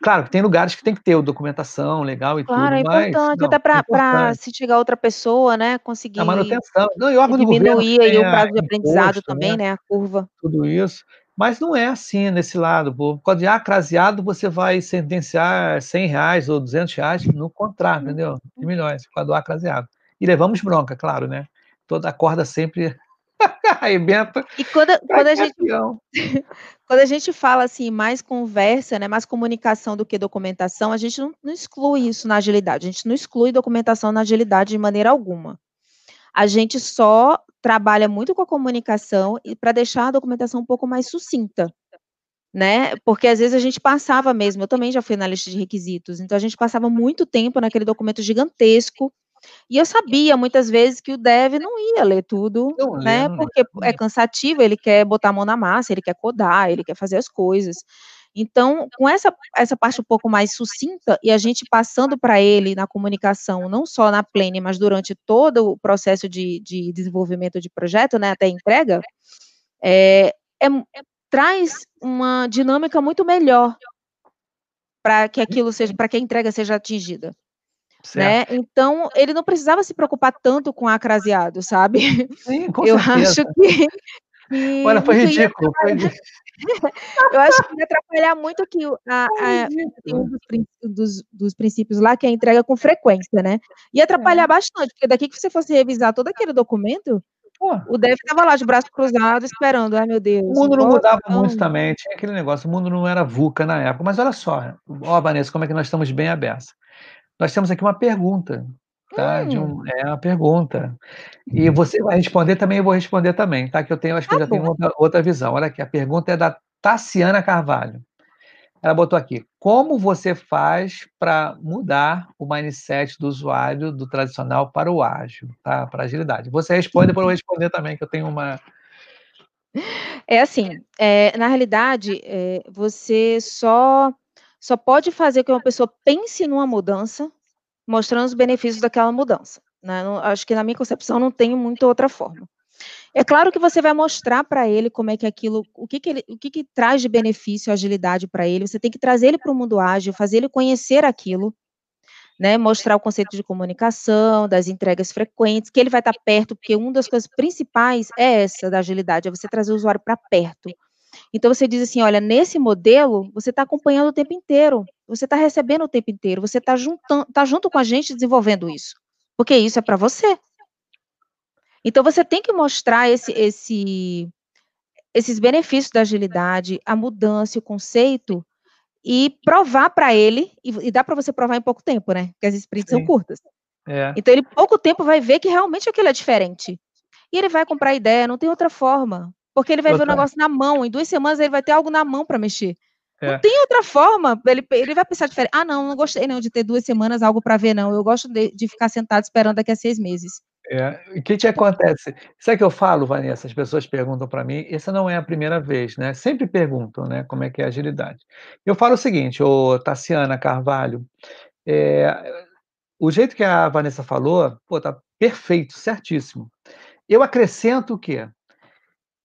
Claro que tem lugares que tem que ter documentação legal e claro, tudo, é importante, mas, até para se chegar outra pessoa, né, conseguir a manutenção, não, e órgão diminuir aí o prazo de aprendizado imposto, também, né, né, a curva. Tudo isso, mas não é assim nesse lado, por causa de acraseado você vai sentenciar 100 reais ou 200 reais no contrato, entendeu? De milhões, por causa do acraseado. E levamos bronca, claro, né? toda a corda sempre arrebenta. E quando, quando a gente quando a gente fala assim mais conversa, né, mais comunicação do que documentação, a gente não, não exclui isso na agilidade. A gente não exclui documentação na agilidade de maneira alguma. A gente só trabalha muito com a comunicação e para deixar a documentação um pouco mais sucinta né? Porque às vezes a gente passava mesmo, eu também já fui na lista de requisitos, então a gente passava muito tempo naquele documento gigantesco e eu sabia muitas vezes que o dev não ia ler tudo, né? Porque é cansativo, ele quer botar a mão na massa, ele quer codar, ele quer fazer as coisas. Então, com essa, essa parte um pouco mais sucinta e a gente passando para ele na comunicação, não só na plane, mas durante todo o processo de, de desenvolvimento de projeto, né, até entrega, é, é, traz uma dinâmica muito melhor para que aquilo seja, para que a entrega seja atingida. Né? Então, ele não precisava se preocupar tanto com acraseado, sabe? Sim, com Eu certeza. acho que, que Olha, foi ridículo. Foi... Eu acho que ia atrapalhar muito que a, a, tem um dos, dos, dos, princípios lá que é a entrega com frequência, né? Ia atrapalhar é. bastante, porque daqui que você fosse revisar todo aquele documento, Pô. o dev estava lá de braço cruzado esperando, ai meu Deus. O mundo não mudava não. muito também, tinha aquele negócio, o mundo não era VUCA na época, mas olha só, ó, Vanessa, como é que nós estamos bem abertos. Nós temos aqui uma pergunta, tá? De um, Hum. é uma pergunta. E você vai responder também, eu vou responder também, tá? Que eu tenho, acho que eu Tá já tenho bom. outra, outra visão. Olha aqui, a pergunta é da Tassiana Carvalho. Ela botou aqui: como você faz para mudar o mindset do usuário do tradicional para o ágil, tá? Para agilidade. Você responde, depois eu vou responder também, que eu tenho uma. É assim, eh, na realidade, eh, você só só pode fazer com que uma pessoa pense numa mudança, mostrando os benefícios daquela mudança, né, não acho que na minha concepção não tem muito outra forma. É claro que você vai mostrar para ele como é que aquilo o que que ele o que que traz de benefício, agilidade para ele, você tem que trazer ele para o mundo ágil, fazer ele conhecer aquilo, né, mostrar o conceito de comunicação, das entregas frequentes, que ele vai estar perto, porque uma das coisas principais é essa da agilidade, é você trazer o usuário para perto. Então você diz assim: "Olha, nesse modelo, você está acompanhando o tempo inteiro, você está recebendo o tempo inteiro, você está juntan tá junto com a gente desenvolvendo isso, porque isso é para você". Então você tem que mostrar esse esse esses benefícios da agilidade, a mudança, o conceito, e provar para ele, e e dá para você provar em pouco tempo, né, porque as sprints são Sim. curtas. É. Então ele, em pouco tempo, vai ver que realmente aquilo é diferente. E ele vai comprar a ideia, não tem outra forma. Porque ele vai ver o Total. negócio na mão, em 2 semanas ele vai ter algo na mão para mexer. É. Não tem outra forma. Ele, ele vai pensar diferente. Ah, não, não gostei não de ter duas semanas algo para ver, não. Eu gosto de, de, ficar sentado esperando daqui a seis meses. É. O que te acontece? Sabe o que eu falo, Vanessa? As pessoas perguntam para mim, essa não é a primeira vez, né? Sempre perguntam, né? Como é que é a agilidade. Eu falo o seguinte, ô Tassiana Carvalho, é, o jeito que a Vanessa falou, pô, tá perfeito, certíssimo. Eu acrescento o quê?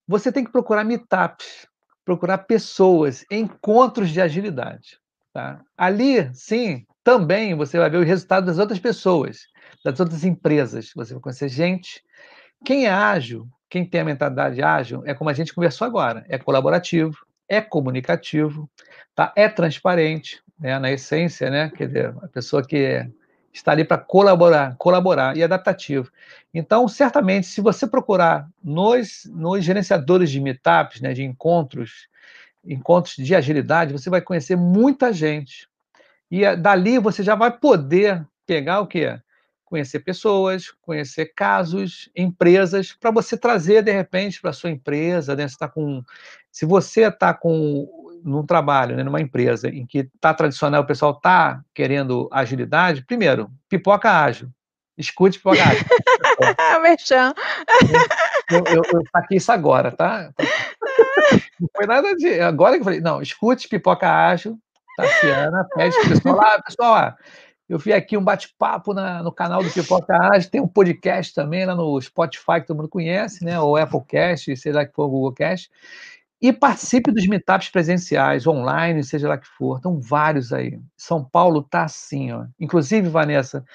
Você tem que procurar meetups, procurar pessoas, encontros de agilidade. Tá? Ali, sim, também você vai ver os resultados das outras pessoas, das outras empresas. Você vai conhecer gente. Quem é ágil, quem tem a mentalidade ágil, é como a gente conversou agora: é colaborativo, é comunicativo, tá? é transparente, né? na essência, né? quer dizer, a pessoa que está ali para colaborar, colaborar e adaptativo. Então, certamente, se você procurar nos, nos gerenciadores de meetups, né, de encontros, encontros de agilidade, você vai conhecer muita gente. E eh, dali você já vai poder pegar o quê? Conhecer pessoas, conhecer casos, empresas, para você trazer, de repente, para sua empresa. Né? Você tá com, se você está com num trabalho, né, numa empresa em que está tradicional, o pessoal está querendo agilidade, primeiro, pipoca ágil. Escute pipoca ágil. Merchan. eu, eu, eu saquei isso agora, tá? Não foi nada de. Agora que eu falei, não, escute pipoca ágil, Tassiana, pede para o pessoal, ah, pessoal, eu vi aqui um bate-papo no canal do Pipoca Ágil, tem um podcast também lá no Spotify, que todo mundo conhece, né? Ou Applecast, sei lá que for o Google Cast. E participe dos meetups presenciais, online, seja lá que for. Estão vários aí. São Paulo está assim, ó. Inclusive, Vanessa,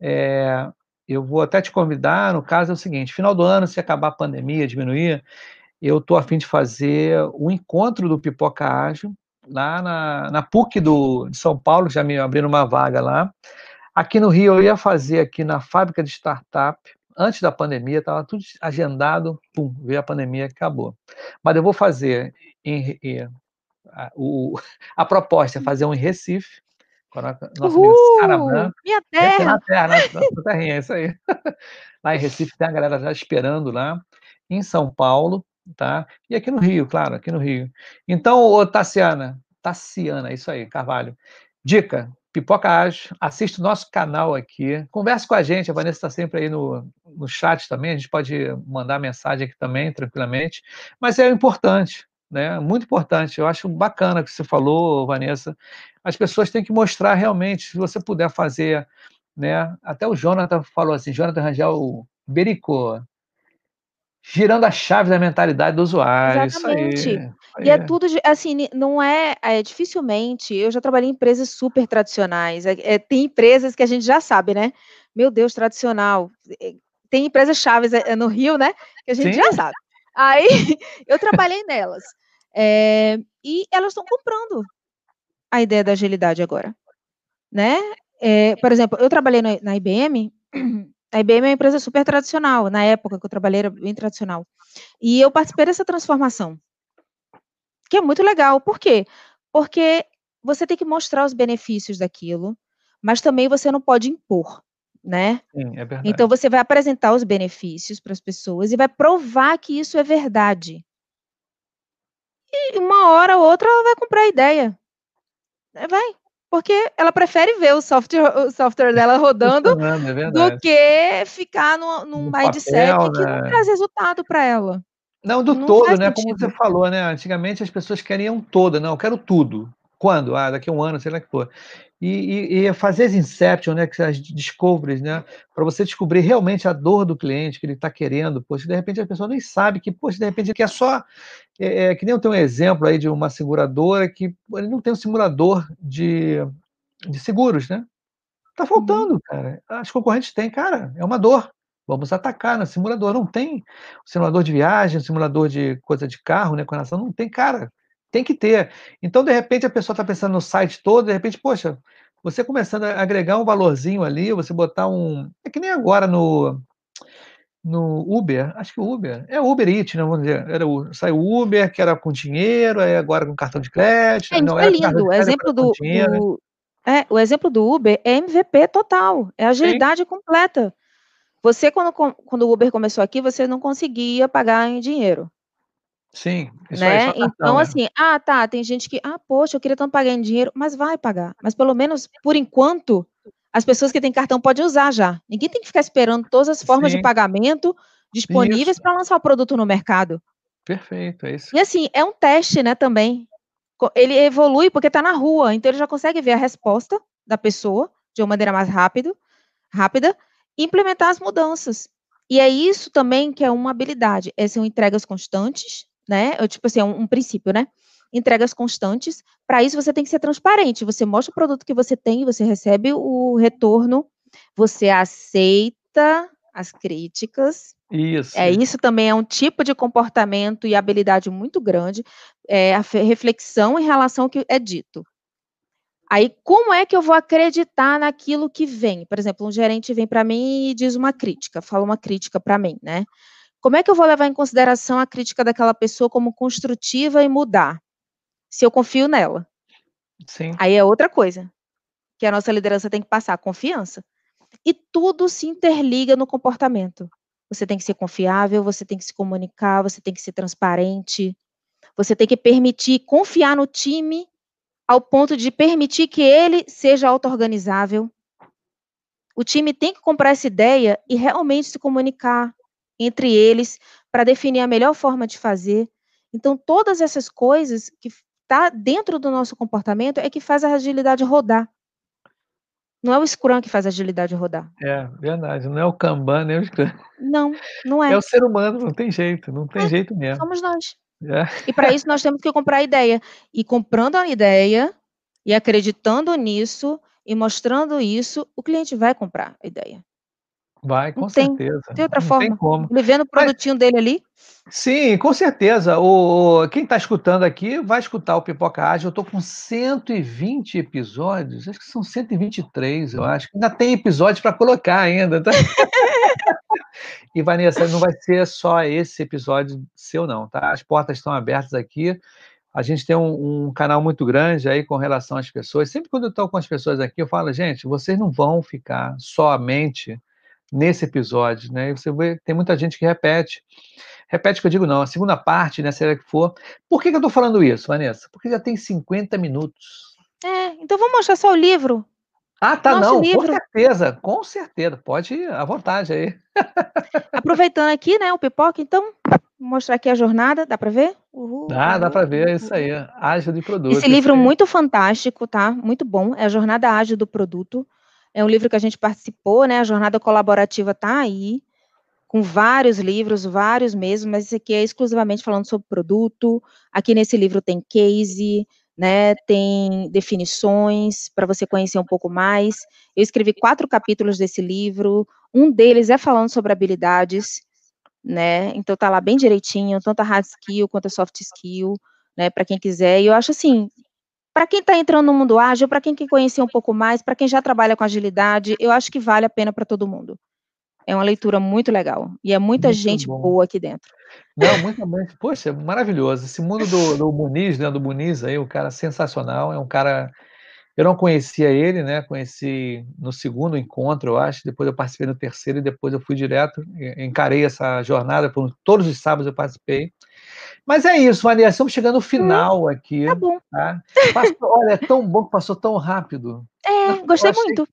é, eu vou até te convidar, no caso é o seguinte, final do ano, se acabar a pandemia, diminuir, eu estou a fim de fazer um encontro do Pipoca Ágil, lá na, na PUC do, de São Paulo, já me abriram uma vaga lá. Aqui no Rio, eu ia fazer aqui na fábrica de startup, antes da pandemia, estava tudo agendado, pum, veio a pandemia acabou. Mas eu vou fazer em, em, a, o, a proposta é fazer um em Recife, com a nossa Uhul, Sara Branco. Minha terra! Na terra, na terrinha, é isso aí. Lá em Recife tem a galera já esperando lá. Em São Paulo, tá? E aqui no Rio, claro, aqui no Rio. Então, ô, Tassiana, Tassiana, isso aí, Carvalho. Dica, Pipoca Ágil, assista o nosso canal aqui, converse com a gente, a Vanessa está sempre aí no, no chat também, a gente pode mandar mensagem aqui também, tranquilamente, mas é importante, né? Muito importante. Eu acho bacana que você falou, Vanessa. As pessoas têm que mostrar realmente, se você puder fazer, né? Até o Jonathan falou assim, Jonathan Rangel Bericô, girando a chave da mentalidade do usuário. Exatamente. Isso aí, E é tudo, assim, não é, é, dificilmente, eu já trabalhei em empresas super tradicionais, é, é, tem empresas que a gente já sabe, né? Meu Deus, tradicional. É, tem empresas chaves é, no Rio, né? Que a gente Sim. já sabe. Aí, eu trabalhei nelas. É, e elas estão comprando a ideia da agilidade agora, né? por exemplo, eu trabalhei na, na IBM, a IBM é uma empresa super tradicional, na época que eu trabalhei era bem tradicional. E eu participei dessa transformação, que é muito legal. Por quê? Porque você tem que mostrar os benefícios daquilo, mas também você não pode impor, né? Sim, é verdade. Então você vai apresentar os benefícios para as pessoas e vai provar que isso é verdade. E uma hora ou outra ela vai comprar a ideia. Vai porque ela prefere ver o software, o software dela rodando é do que ficar no, num no mindset papel, que né? não traz resultado para ela. Não, do não todo, né? Sentido. Como você falou, né? Antigamente as pessoas queriam todo, não, eu quero tudo. Quando? Ah, daqui a um ano, sei lá que for. E, e, e fazer as inception, né, as discoveries, né, para você descobrir realmente a dor do cliente que ele está querendo. Poxa, de repente a pessoa nem sabe que, poxa, de repente que é só é, é, que nem eu tenho um exemplo aí de uma seguradora que ele não tem um simulador de, de seguros, né? Tá faltando, uhum. cara. As concorrentes têm, cara, é uma dor. Vamos atacar no simulador. Não tem simulador de viagem, simulador de coisa de carro, né? Com relação, não tem, cara. Tem que ter. Então, de repente, a pessoa está pensando no site todo, de repente, poxa, você começando a agregar um valorzinho ali, você botar um. É que nem agora no, no Uber, acho que o Uber, é Uber Eats, né, vamos dizer, era o, saiu o Uber, que era com dinheiro, aí agora com cartão de crédito. É, não, é lindo, o exemplo do, do, é, o exemplo do Uber é MVP total, é agilidade Sim. completa. Você, quando, quando o Uber começou aqui, você não conseguia pagar em dinheiro. Sim, isso Né, só cartão, então né. assim, ah tá, tem gente que: "Ah, poxa, eu queria tanto pagar em dinheiro", mas vai pagar, mas pelo menos, por enquanto, as pessoas que têm cartão podem usar já, ninguém tem que ficar esperando todas as formas de Sim. pagamento disponíveis pra lançar o produto no mercado. Perfeito, é isso. E assim, é um teste, né, também. Ele evolui, porque tá na rua, então ele já consegue ver a resposta da pessoa, de uma maneira mais rápido rápida, e implementar as mudanças. E é isso também que é uma habilidade, é são entregas constantes, né, é tipo assim, é um um princípio, né, entregas constantes, pra isso você tem que ser transparente, você mostra o produto que você tem, você recebe o retorno, você aceita as críticas, Isso, é, isso. também é um tipo de comportamento e habilidade muito grande, eh, a reflexão em relação ao que é dito. Aí, como é que eu vou acreditar naquilo que vem? Por exemplo, um gerente vem pra mim e diz uma crítica, fala uma crítica pra mim, né. Como é que eu vou levar em consideração a crítica daquela pessoa como construtiva e mudar, se eu confio nela? Sim. Aí é outra coisa, que a nossa liderança tem que passar, confiança. E tudo se interliga no comportamento. Você tem que ser confiável, você tem que se comunicar, você tem que ser transparente, você tem que permitir confiar no time, ao ponto de permitir que ele seja auto-organizável. O time tem que comprar essa ideia e realmente se comunicar entre eles, pra definir a melhor forma de fazer. Então todas essas coisas que f tá dentro do nosso comportamento é que faz a agilidade rodar. Não é o scrum que faz a agilidade rodar. É, verdade, não é o kanban, nem o scrum. Não, não É é. o ser humano, não tem jeito, não tem É, jeito mesmo. somos nós. É. E pra isso nós temos que comprar a ideia, e comprando a ideia, e acreditando nisso, e mostrando isso, o cliente vai comprar a ideia. Vai, Não com tem, certeza, não tem outra não tem forma. como. Ele vendo o Mas produtinho dele ali. Sim, com certeza, o quem tá escutando aqui vai escutar o Pipoca Ágil, eu tô com 120 episódios, acho que são 123 eu acho, ainda tem episódio pra colocar ainda, tá. E Vanessa, não vai ser só esse episódio seu não, tá, as portas estão abertas aqui, a gente tem um um canal muito grande aí com relação às pessoas, sempre quando eu tô com as pessoas aqui eu falo: "Gente, vocês não vão ficar somente nesse episódio, né", e você vê, tem muita gente que repete. Repete que eu digo não, a segunda parte, né, seja que for por que que eu tô falando isso, Vanessa? Porque já tem 50 minutos. É, então vamos mostrar só o livro. Ah tá, Nosso não, com livro. certeza, com certeza, pode ir à vontade aí. Aproveitando aqui, né, o pipoca, então, vou mostrar aqui a jornada, dá pra ver? Uhul, Dá, dá uhul, pra ver, é isso aí, ágil de produto, Esse isso livro muito fantástico, tá, muito bom, é a jornada ágil do produto, é um livro que a gente participou, né, a jornada colaborativa tá aí, com vários livros, vários mesmo, mas esse aqui é exclusivamente falando sobre produto, aqui nesse livro tem case, né, tem definições, pra você conhecer um pouco mais. Eu escrevi 4 capítulos desse livro, um deles é falando sobre habilidades, né, então tá lá bem direitinho, tanto a hard skill quanto a soft skill, né, pra quem quiser, e eu acho assim, pra quem tá entrando no mundo ágil, pra quem quer conhecer um pouco mais, pra quem já trabalha com agilidade, eu acho que vale a pena pra todo mundo. É uma leitura muito legal, e é muita Muito gente bom. boa aqui dentro. Não, muito bem, poxa, maravilhoso, esse mundo do do Muniz, né, do Muniz aí, um cara sensacional, é um cara eu não conhecia ele, né, conheci no 2º encontro eu acho, depois eu participei no 3º e depois eu fui direto, encarei essa jornada por todos os sábados eu participei. Mas é isso, Vanessa, estamos chegando no Hum, final aqui, tá bom. tá. Passou olha, é tão bom que passou tão rápido. É, gostei achei muito.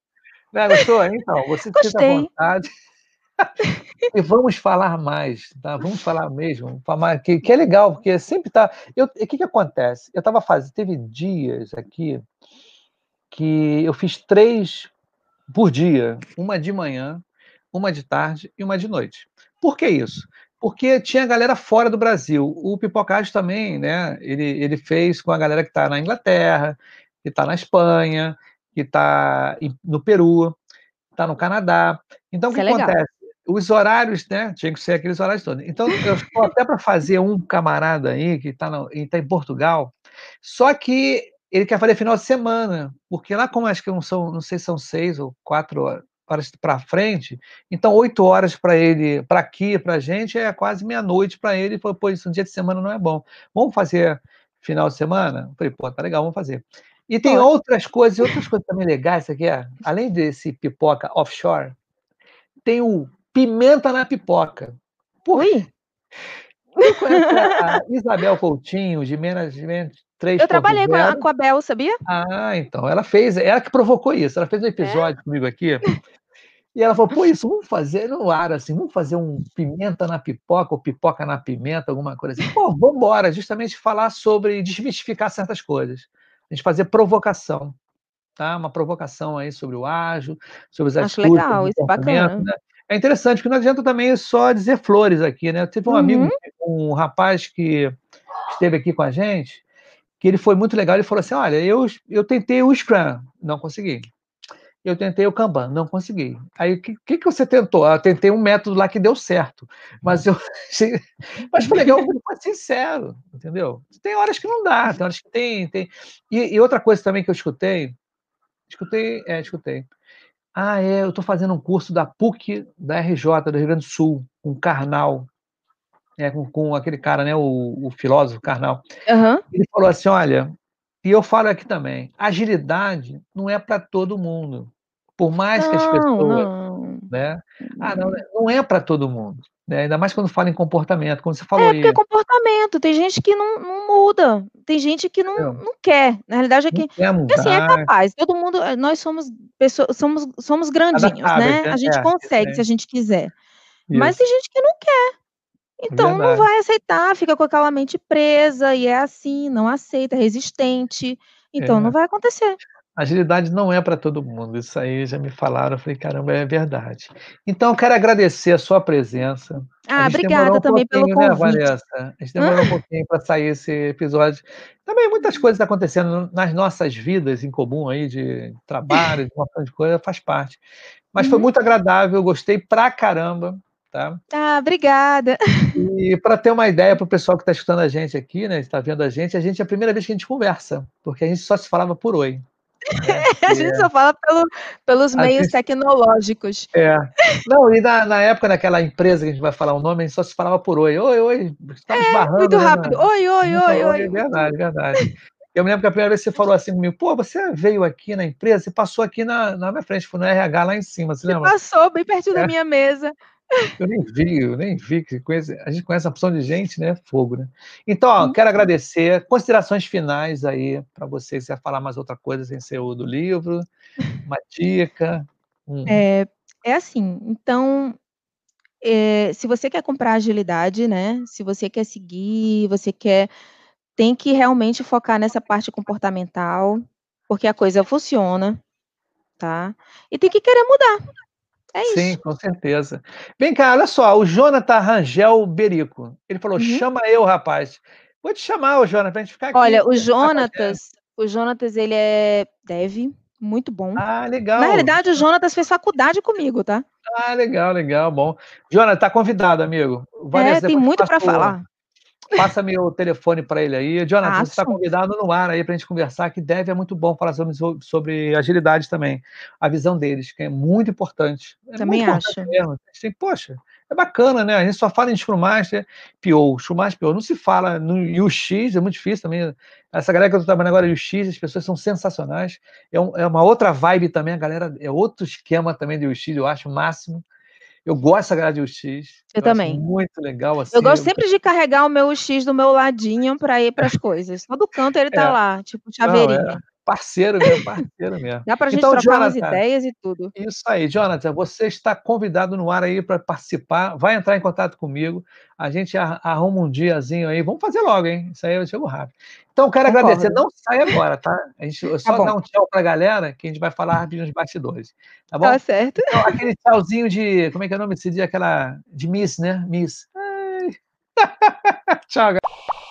né, gostou? Então, você sinta à Gostei. vontade. E vamos falar mais, tá, vamos falar mesmo, falar que que é legal, porque sempre tá eu o que que acontece, eu estava faze teve dias aqui que eu fiz 3 por dia, 1 de manhã, 1 de tarde e 1 de noite. Por que isso? Porque tinha galera fora do Brasil, o Pipoca Ágil também, né, ele ele fez com a galera que tá na Inglaterra, que tá na Espanha, que tá em no Peru, tá no Canadá, então o que é acontece, os horários, né, tinha que ser aqueles horários todos, então eu estou até pra fazer um camarada aí que tá ele tá em Portugal, só que ele quer fazer final de semana, porque lá como acho que não são, não sei se são 6 ou 4 horas pra frente, então 8 horas pra ele pra aqui, pra gente, é quase meia-noite pra ele, falou: "Pô, isso no dia de semana não é bom, vamos fazer final de semana?" Eu falei: "Pô, tá legal, vamos fazer". E tem outras coisas outras coisas também legais, você quer? Além desse pipoca offshore, tem o pimenta na pipoca. Por Ui. Você conhece a Isabel Coutinho, de Management 3.0? Eu trabalhei com a, com a Bel, sabia? Ah, então. Ela fez, ela que provocou isso. Ela fez um episódio é? comigo aqui. E ela falou, pô, isso vamos fazer no ar, assim, vamos fazer um pimenta na pipoca ou pipoca na pimenta, alguma coisa assim. Pô, vamos embora, justamente falar sobre desmistificar certas coisas. A gente fazer provocação, tá? Uma provocação aí sobre o ágil, sobre os Acho legal, isso é bacana. Né? É interessante, porque não adianta também só dizer flores aqui, né? Teve um uhum. amigo, um rapaz que esteve aqui com a gente, que ele foi muito legal, ele falou assim, olha, eu, eu tentei o Scrum, não consegui eu tentei o Kanban, não consegui. Aí, o que, que, você tentou? Eu tentei um método lá que deu certo, mas eu mas foi legal, foi sincero, entendeu? Tem horas que não dá, tem horas que tem, tem. E, e outra coisa também que eu escutei, escutei, é, escutei. Ah, é, eu estou fazendo um curso da PUC da RJ do Rio Grande do Sul, com Karnal, é, com, com aquele cara, né, o, o filósofo Karnal. Uhum. Ele falou assim, olha, e eu falo aqui também, agilidade não é para todo mundo. Por mais não, que as pessoas. Não. Né? Ah, não, não é para todo mundo. Né? Ainda mais quando fala em comportamento, como você falou é, porque é comportamento. Tem gente que não, não muda, tem gente que não, não quer. Na realidade é que. Porque, assim, é capaz. Todo mundo. Eh, nós somos pessoas, somos, somos grandinhos, né? né? A gente é, consegue é. se a gente quiser. Isso. Mas tem gente que não quer. Então Verdade. não vai aceitar, fica com aquela mente presa e é assim, não aceita, é resistente. Então não vai acontecer. Agilidade não é para todo mundo, isso aí já me falaram, eu falei, caramba, é verdade. Então, eu quero agradecer a sua presença. Ah, obrigada um também pelo né, convite. Né, Vanessa? A gente demorou um pouquinho para sair esse episódio. Também muitas coisas acontecendo nas nossas vidas em comum aí, de trabalho, de uma de coisa, faz parte. Mas uhum. foi muito agradável, gostei pra caramba. Tá? Ah, obrigada. E para ter uma ideia para o pessoal que está escutando a gente aqui, né, está vendo a gente, a gente é a primeira vez que a gente conversa, porque a gente só se falava por oi. É, a gente é. só fala pelo, pelos meios gente, tecnológicos. É. Não, e na, na, época, naquela empresa que a gente vai falar o nome, a gente só se falava por oi. Oi, oi, estamos é, barrando. Muito né, rápido. Né? Oi, oi, oi, oi. Verdade, verdade. Eu me lembro que a primeira vez você falou assim comigo, pô, você veio aqui na empresa, você passou aqui na, na minha frente, foi no RH lá em cima, você lembra? Passou, bem pertinho é. da minha mesa. Eu nem vi, eu nem vi. Que conhece, a gente conhece a opção de gente, né? Fogo, né? Então, ó, quero agradecer. Considerações finais aí para vocês. Se falar mais outra coisa sem ser o do livro, uma dica. Hum. É, é assim, então, é, se você quer comprar agilidade, né? Se você quer seguir, você quer. Tem que realmente focar nessa parte comportamental, porque a coisa funciona, tá? E tem que querer mudar. É isso. Sim, com certeza. Vem cá, olha só, o Jonathan Rangel Berico. Ele falou: uhum. chama eu, rapaz. Vou te chamar, o Jonathan, pra gente ficar aqui. Olha, o Jonatas, o Jonatas, ele é dev, muito bom. Ah, legal. Na realidade, o Jonatas fez faculdade comigo, tá? Ah, legal, legal, bom. Jonathan, tá convidado, amigo. Vanessa, é, tem muito para falar. Passa meu telefone para ele aí. Jonathan, ah, você está convidado no ar aí para a gente conversar, que deve é muito bom falar sobre, sobre agilidade também. A visão deles, que é muito importante. É também muito acho. Importante mesmo. Poxa, é bacana, né? A gente só fala em Scrum Master, PO, Scrum Master, PO. Não se fala no UX, é muito difícil também. Essa galera que eu estou trabalhando agora, UX, as pessoas são sensacionais. É, um, é uma outra vibe também, a galera, é outro esquema também de UX, eu acho máximo. Eu gosto da grade UX. Eu, eu também. Muito legal assim. Eu gosto sempre de carregar o meu UX do meu ladinho para ir para as coisas. Todo canto ele tá é. lá, tipo chaveirinho. Não, é. Parceiro mesmo, parceiro mesmo. Dá para a gente então, trocar Jonathan, umas ideias e tudo. Isso aí, Jonathan, você está convidado no ar aí para participar. Vai entrar em contato comigo. A gente arruma um diazinho aí. Vamos fazer logo, hein? Isso aí eu chego rápido. Então, quero Concordo. agradecer. Não sai agora, tá? A gente tá só tá dá um tchau para a galera que a gente vai falar rapidinho nos bastidores. Tá bom? Tá certo. Então, aquele tchauzinho de. Como é que é o nome desse dia? Aquela. De Miss, né? Miss. Tchau, galera.